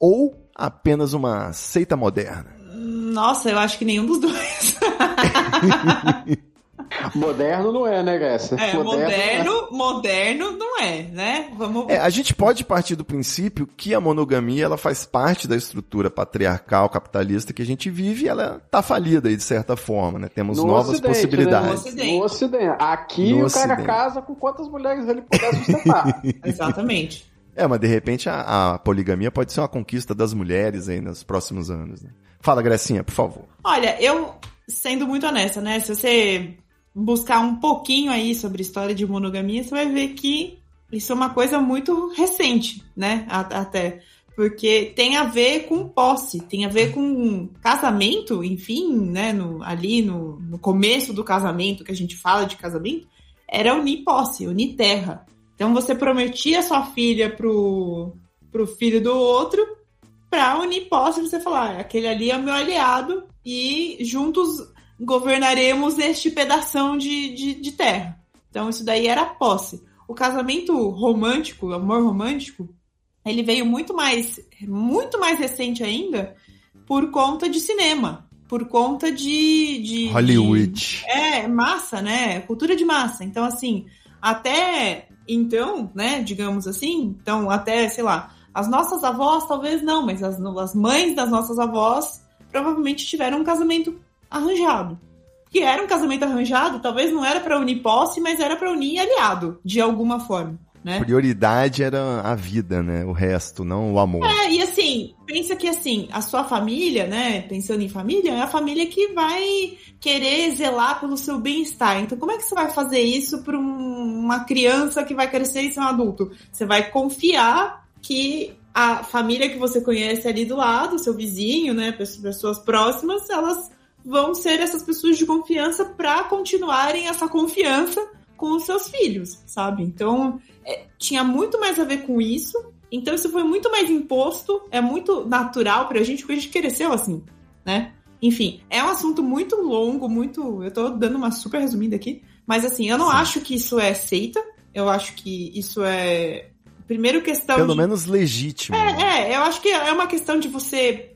Ou apenas uma seita moderna? Nossa, eu acho que nenhum dos dois. Moderno não é, né, Grécia? É, moderno, moderno não é, né? Vamos. É, a gente pode partir do princípio que a monogamia ela faz parte da estrutura patriarcal capitalista que a gente vive e ela tá falida aí de certa forma, né? Temos No novas Ocidente, possibilidades. No Né? Ocidente. No Ocidente. Aqui No o cara Ocidente. casa com quantas mulheres ele puder sustentar. Exatamente. É, mas de repente a, a poligamia pode ser uma conquista das mulheres aí nos próximos anos. Né? Fala, Grecinha, por favor. Olha, eu, sendo muito honesta, né? Se você buscar um pouquinho aí sobre história de monogamia, você vai ver que isso é uma coisa muito recente, né? Até. Porque tem a ver com posse, tem a ver com casamento, enfim, né? No, ali no, no começo do casamento, que a gente fala de casamento, era unir posse, unir terra. Então você prometia sua filha pro, pro filho do outro pra unir posse, você falar, "Ah, aquele ali é o meu aliado e juntos governaremos este pedação de, de, de terra. Então isso daí era posse. O casamento romântico, o amor romântico, ele veio muito mais, muito mais recente ainda por conta de cinema, por conta de, de Hollywood. é, massa, né? Cultura de massa. Então, assim, até então, né, digamos assim, então até, sei lá, as nossas avós talvez não, mas as, as mães das nossas avós provavelmente tiveram um casamento arranjado. Que era um casamento arranjado, talvez não era pra unir posse, mas era pra unir aliado, de alguma forma, né? Prioridade era a vida, né? O resto, não o amor. É, e assim, pensa que assim, a sua família, né, pensando em família, é a família que vai querer zelar pelo seu bem-estar. Então, como é que você vai fazer isso para uma criança que vai crescer e ser um adulto? Você vai confiar que a família que você conhece ali do lado, seu vizinho, né, pessoas próximas, elas vão ser essas pessoas de confiança para continuarem essa confiança com os seus filhos, sabe? Então, é, tinha muito mais a ver com isso. Então isso foi muito mais imposto, é muito natural pra gente, porque a gente cresceu assim, né? Enfim, é um assunto muito longo, muito. Eu tô dando uma super resumida aqui, mas assim, eu não Sim. acho que isso é seita, eu acho que isso é. Primeiro questão. Pelo de... menos legítimo. É, é, eu acho que é uma questão de você,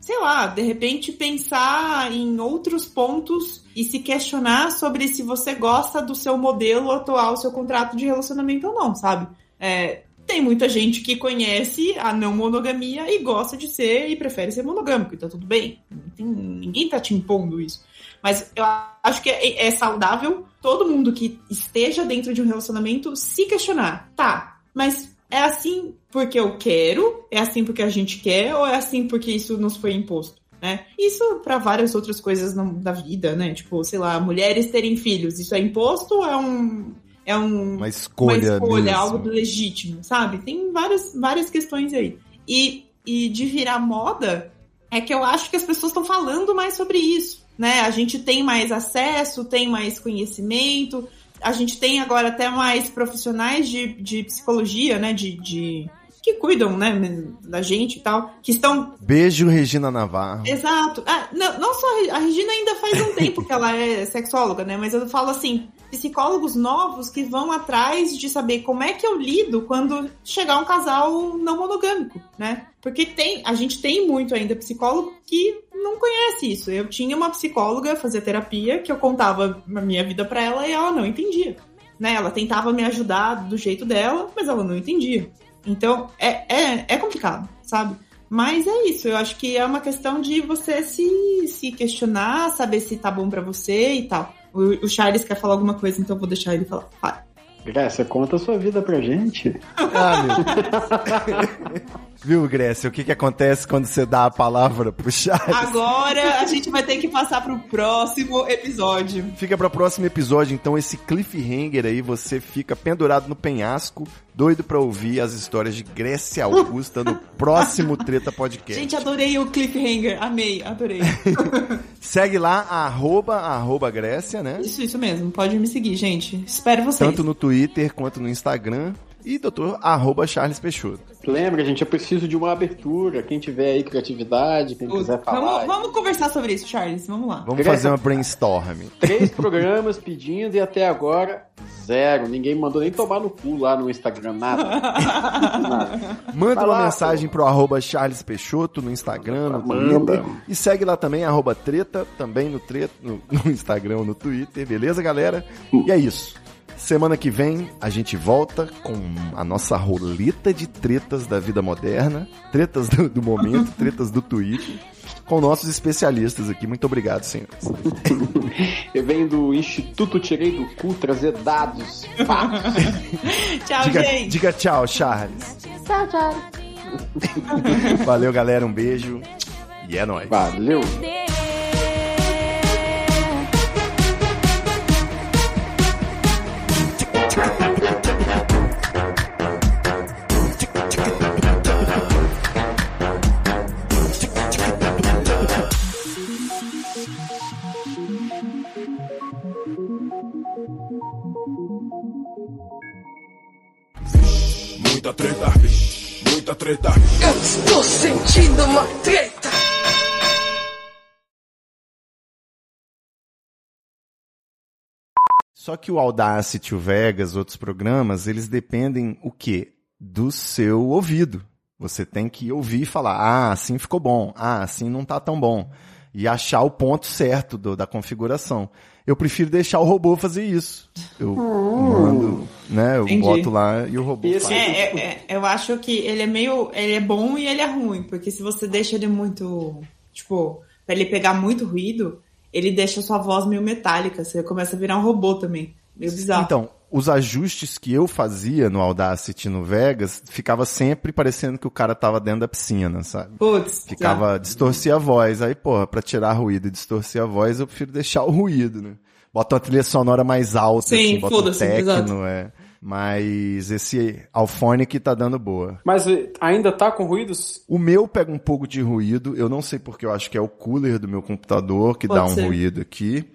sei lá, de repente pensar em outros pontos e se questionar sobre se você gosta do seu modelo atual, seu contrato de relacionamento ou não, sabe? É, tem muita gente que conhece a não monogamia e gosta de ser e prefere ser monogâmico, então tudo bem. tem, ninguém tá te impondo isso. Mas eu acho que é, é saudável todo mundo que esteja dentro de um relacionamento se questionar. Tá, mas é assim porque eu quero? É assim porque a gente quer? Ou é assim porque isso nos foi imposto? Né? Isso para várias outras coisas na, da vida, né? Tipo, sei lá, mulheres terem filhos, isso é imposto ou é um é um, uma escolha, uma escolha algo legítimo, sabe? Tem várias, várias questões aí. E, e de virar moda, é que eu acho que as pessoas estão falando mais sobre isso, né? A gente tem mais acesso, tem mais conhecimento, a gente tem agora até mais profissionais de, de psicologia, né? De, de que cuidam, né, da gente e tal, que estão. Beijo, Regina Navarro. Exato. Ah, não, não só a Regina ainda faz um tempo que ela é sexóloga, né? Mas eu falo assim, psicólogos novos que vão atrás de saber como é que eu lido quando chegar um casal não monogâmico, né? Porque tem, a gente tem muito ainda psicólogo que não conhece isso. Eu tinha uma psicóloga fazer terapia que eu contava a minha vida para ela e ela não entendia. Né? Ela tentava me ajudar do jeito dela, mas ela não entendia. Então, é, é, é complicado, sabe? Mas é isso, eu acho que é uma questão de você se, se questionar, saber se tá bom para você e tal. O, o, Charles quer falar alguma coisa, então eu vou deixar ele falar. Vai. Grécia, conta a sua vida pra gente. Ah, meu Viu, Grécia, o que, que acontece quando você dá a palavra pro Charles? Agora a gente vai ter que passar pro próximo episódio. Fica pro próximo episódio, então, esse cliffhanger aí, você fica pendurado no penhasco, doido pra ouvir as histórias de Grécia Augusta no próximo Treta Podcast. Gente, adorei o cliffhanger, amei, adorei. Segue lá, arroba, arroba Grécia, né? Isso, isso mesmo, pode me seguir, gente. Espero vocês. Tanto no Twitter quanto no Instagram e doutor arroba Charles Peixoto. Lembra, gente, eu preciso de uma abertura. Quem tiver aí criatividade, quem quiser falar. Vamos, vamos conversar sobre isso, Charles. Vamos lá. Vamos fazer uma brainstorm. Três programas pedindo e até agora zero. Ninguém mandou nem tomar no cu lá no Instagram, nada. nada. Manda uma lá, mensagem pro arroba Charles Peixoto no Instagram, no Twitter. E segue lá também, arroba treta, também no, treta, no, no Instagram, no Twitter. Beleza, galera? E é isso. Semana que vem a gente volta com a nossa roleta de tretas da vida moderna, tretas do, do momento, tretas do Twitter, com nossos especialistas aqui. Muito obrigado, senhores. Eu venho do Instituto Tirei do Cu trazer dados. tchau, diga, gente. Diga tchau, Charles. Tchau, Charles. Valeu, galera. Um beijo. E é nóis. Valeu. Muita treta, muita treta. Eu estou sentindo uma treta. Só que o Audacity, o Vegas, outros programas, eles dependem o quê? Do seu ouvido. Você tem que ouvir e falar, ah, assim ficou bom, ah, assim não tá tão bom. E achar o ponto certo do, da configuração. Eu prefiro deixar o robô fazer isso. Eu hum. mando, né? Eu Entendi. boto lá e o robô faz. É, é, é, eu acho que ele é meio. Ele é bom e ele é ruim, porque se você deixa ele muito. Tipo, pra ele pegar muito ruído, ele deixa a sua voz meio metálica. Você começa a virar um robô também. Meio bizarro. Então, os ajustes que eu fazia no Audacity no Vegas, ficava sempre parecendo que o cara tava dentro da piscina, sabe? Putz. Ficava, já. distorcia a voz. Aí, porra, pra tirar ruído e distorcer a voz, eu prefiro deixar o ruído, né? Bota uma trilha sonora mais alta, Sim, assim, bota um techno, é. Mas esse Alphonic tá dando boa. Mas ainda tá com ruídos? O meu pega um pouco de ruído. Eu não sei porque eu acho que é o cooler do meu computador que Pode dá um ser. ruído aqui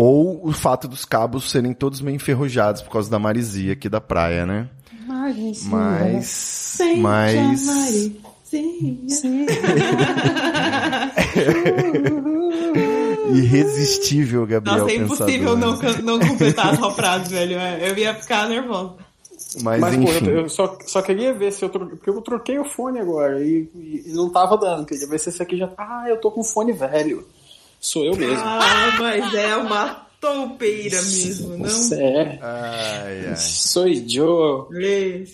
ou o fato dos cabos serem todos meio enferrujados por causa da marisia aqui da praia, né? Mas. Mas. Irresistível, Gabriel. Nossa, é impossível não, não completar a sua frase, velho. É, eu ia ficar nervoso. Mas, Mas enfim. Pô, eu só, só queria ver se eu troquei. Porque eu troquei o fone agora e, e, não tava dando. Queria ver se esse aqui já. Ah, eu tô com fone velho. Sou eu mesmo. Ah, mas é uma toupeira mesmo, não? É. Ai, ai. Sou Joe.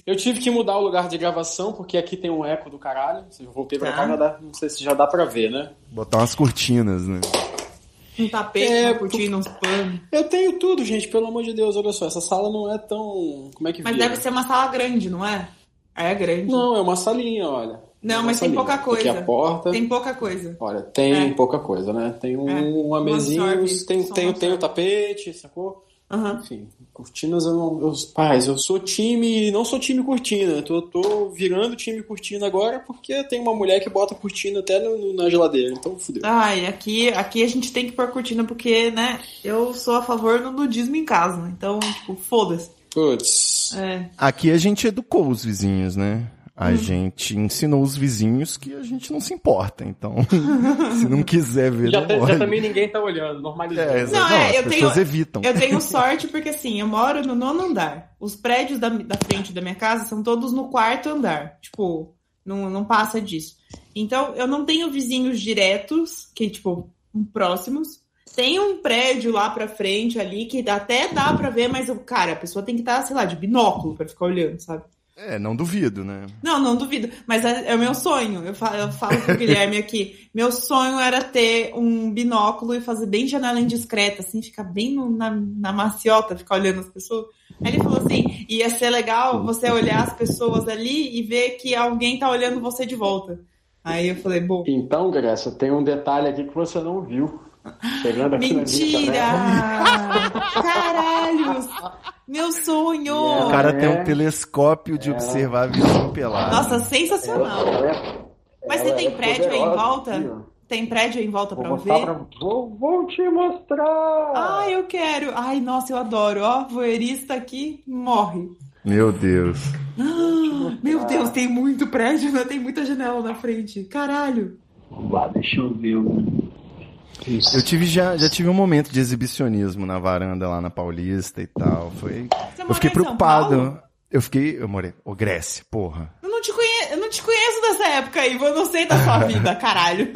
Eu tive que mudar o lugar de gravação, porque aqui tem um eco do caralho. Se eu voltei pra Tá. cá, já dá- não sei se já dá pra ver, né? Botar umas cortinas, né? Um tapete, É, uma cortina, uns panos. Eu tenho tudo, gente, pelo amor de Deus, olha só, essa sala não é tão. Como é que Mas vira? deve ser uma sala grande, não é? É grande. Não, é uma salinha, olha. Não, É mas tem pouca coisa. Aqui a porta. Tem pouca coisa. Olha, tem É. pouca coisa, né? Tem um, É. uma mesinha, tem, tem, tem o tapete, sacou? Aham. Enfim, cortinas eu não. Eu, paz, eu sou time. Não sou time cortina. Eu tô, tô virando time cortina agora porque tem uma mulher que bota cortina até no- no- na geladeira. Então fudeu. Ai, aqui, aqui a gente tem que pôr cortina porque, né, eu sou a favor do nudismo em casa. Então, tipo, foda-se. Putz. É. Aqui a gente educou os vizinhos, né? A Hum. gente ensinou os vizinhos que a gente não se importa. Então, se não quiser ver, Já, não tem- já também ninguém tá olhando, normalizando. É, exato. Não, Não, é, as eu pessoas tenho- evitam. Eu tenho sorte porque, assim, eu moro no nono andar. Os prédios da, da frente da minha casa são todos no quarto andar. Tipo, não, não passa disso. Então, eu não tenho vizinhos diretos, que, tipo, próximos. Tem um prédio lá pra frente ali que até dá pra ver, mas, cara, a pessoa tem que estar, sei lá, de binóculo pra ficar olhando, sabe? É, não duvido, né? Não, não duvido. Mas é, é o meu sonho. Eu falo, eu falo pro Guilherme aqui. Meu sonho era ter um binóculo e fazer bem janela indiscreta, assim, ficar bem no- na, na maciota, ficar olhando as pessoas. Aí ele falou assim: ia ser legal você olhar as pessoas ali e ver que alguém tá olhando você de volta. Aí eu falei, bom. Então, Grécia, tem um detalhe aqui que você não viu. Chegando aqui Mentira! na Caralho! Meu sonho! O cara tem É. um telescópio de observar a visão pelada. Nossa, sensacional! Mas você tem é prédio aí em volta? aqui. Tem prédio aí em volta Vou pra ver? pra... Vou, vou te mostrar! Ai, eu quero. Ai, nossa, eu adoro. Ó, voeurista aqui morre. Meu Deus. Ah, meu Deus, tem muito prédio, né? Tem muita janela na frente. Caralho. Vamos lá, deixa eu ver. Isso. Eu tive já, já tive um momento de exibicionismo na varanda lá na Paulista e tal. Foi. Você Eu fiquei em São preocupado. Paulo? Eu fiquei. Eu morei. Ô, Grécia, porra. Eu não te conheço, eu não te conheço dessa época aí, eu não sei da sua vida, caralho.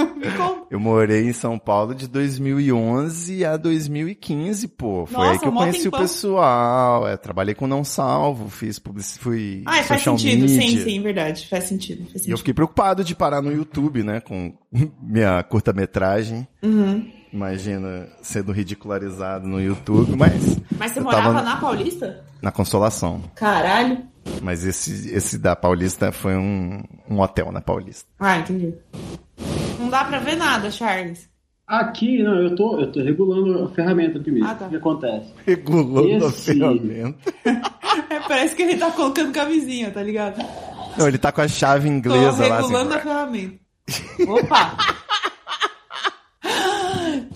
Eu morei em São Paulo de 2011 a 2015, pô. Foi Nossa, aí que eu conheci o pessoal. É, trabalhei com Não Salvo, fiz publicidade, fui Ai, faz social sentido, sim, media. sim, verdade. Faz sentido, faz E eu sentido. fiquei preocupado de parar no YouTube, né, com minha curta-metragem. Uhum. Imagina sendo ridicularizado no YouTube, mas Mas você morava na Paulista? na Consolação. Caralho. Mas esse, esse da Paulista foi um, um hotel na Paulista. Ah, entendi. Não dá pra ver nada, Charles. Aqui, não, eu tô, eu tô regulando a ferramenta primeiro. Ah, tá. O que acontece? Regulando a Esse- ferramenta. É, parece que ele tá colocando camisinha, tá ligado? Não, ele tá com a chave Tô inglesa lá. regulando a Assim, ferramenta. Opa!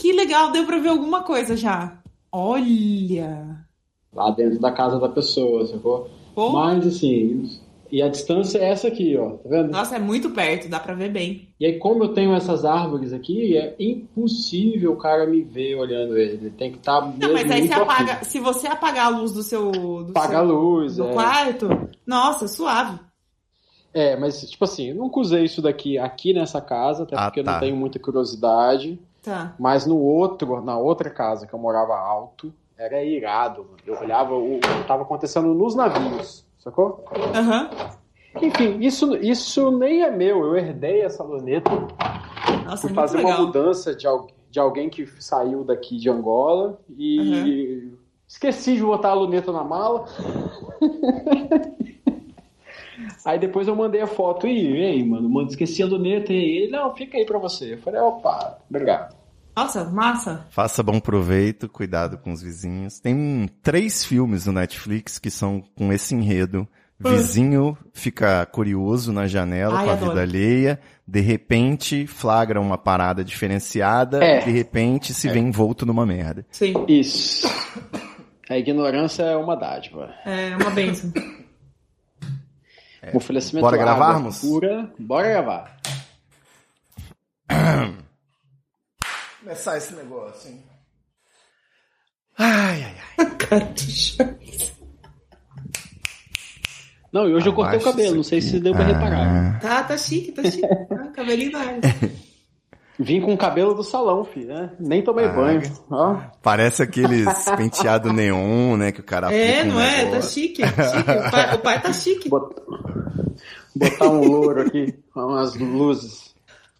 que legal, deu pra ver alguma coisa já. Olha! Lá dentro da casa da pessoa, sacou? Pô, Mas assim, e a distância é essa aqui, ó, tá vendo? nossa, é muito perto, dá pra ver bem. E aí, como eu tenho essas árvores aqui, é impossível o cara me ver olhando ele. Ele tem que estar tá Não, mas aí muito você apaga. Se você apagar a luz do seu. Do Apaga a seu, luz, do é. quarto, nossa, suave. É, mas tipo assim, eu nunca usei isso daqui aqui nessa casa, até Ah, porque eu tá. não tenho muita curiosidade. Tá. Mas no outro, na outra casa que eu morava alto, era irado. mano. Eu olhava o que tava acontecendo nos navios, sacou? Aham. Enfim, isso, isso nem é meu. Eu herdei essa luneta Nossa, muito fazer uma mudança de, de alguém que saiu daqui de Angola e esqueci de botar a luneta na mala. aí depois eu mandei a foto e, ei, mano, mano, esqueci a luneta e ele, não, fica aí pra você. Eu falei, opa, obrigado. Nossa, massa. Faça bom proveito, cuidado com os vizinhos. Tem três filmes no Netflix que são com esse enredo. Vizinho fica curioso na janela Ai, com a adoro. vida alheia, de repente flagra uma parada diferenciada, É. de repente se vê envolto numa merda. Sim. Isso. A ignorância é uma dádiva. É uma benção. Um oferecimento Bora gravarmos? Pura. Bora gravar. Começar esse negócio, hein? Ai, ai, ai. Não, e hoje eu cortei o cabelo, não sei aqui. se deu pra Ah. reparar. Tá, tá chique, tá chique. Ah, cabelinho área. Vim com o cabelo do salão, filho, né? Nem tomei Ah, banho. Ó, Parece aqueles penteado neon, né? Que o cara É, não é? Tá negócio. chique. chique. O, pai, o pai tá chique. bot- botar um louro aqui, umas luzes.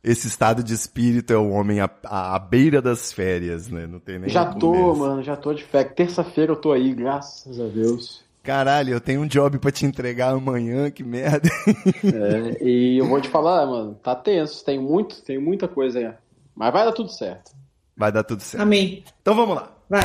Esse estado de espírito é o homem à, à beira das férias, né? Não tem nem Já tô, começo. mano, já tô de fé. Terça-feira eu tô aí, graças a Deus. Caralho, eu tenho um job pra te entregar amanhã, que merda. É, e eu vou te falar, mano, tá tenso, tem muito, tem muita coisa aí. Mas vai dar tudo certo. Vai dar tudo certo. Amém. Então vamos lá. Vai.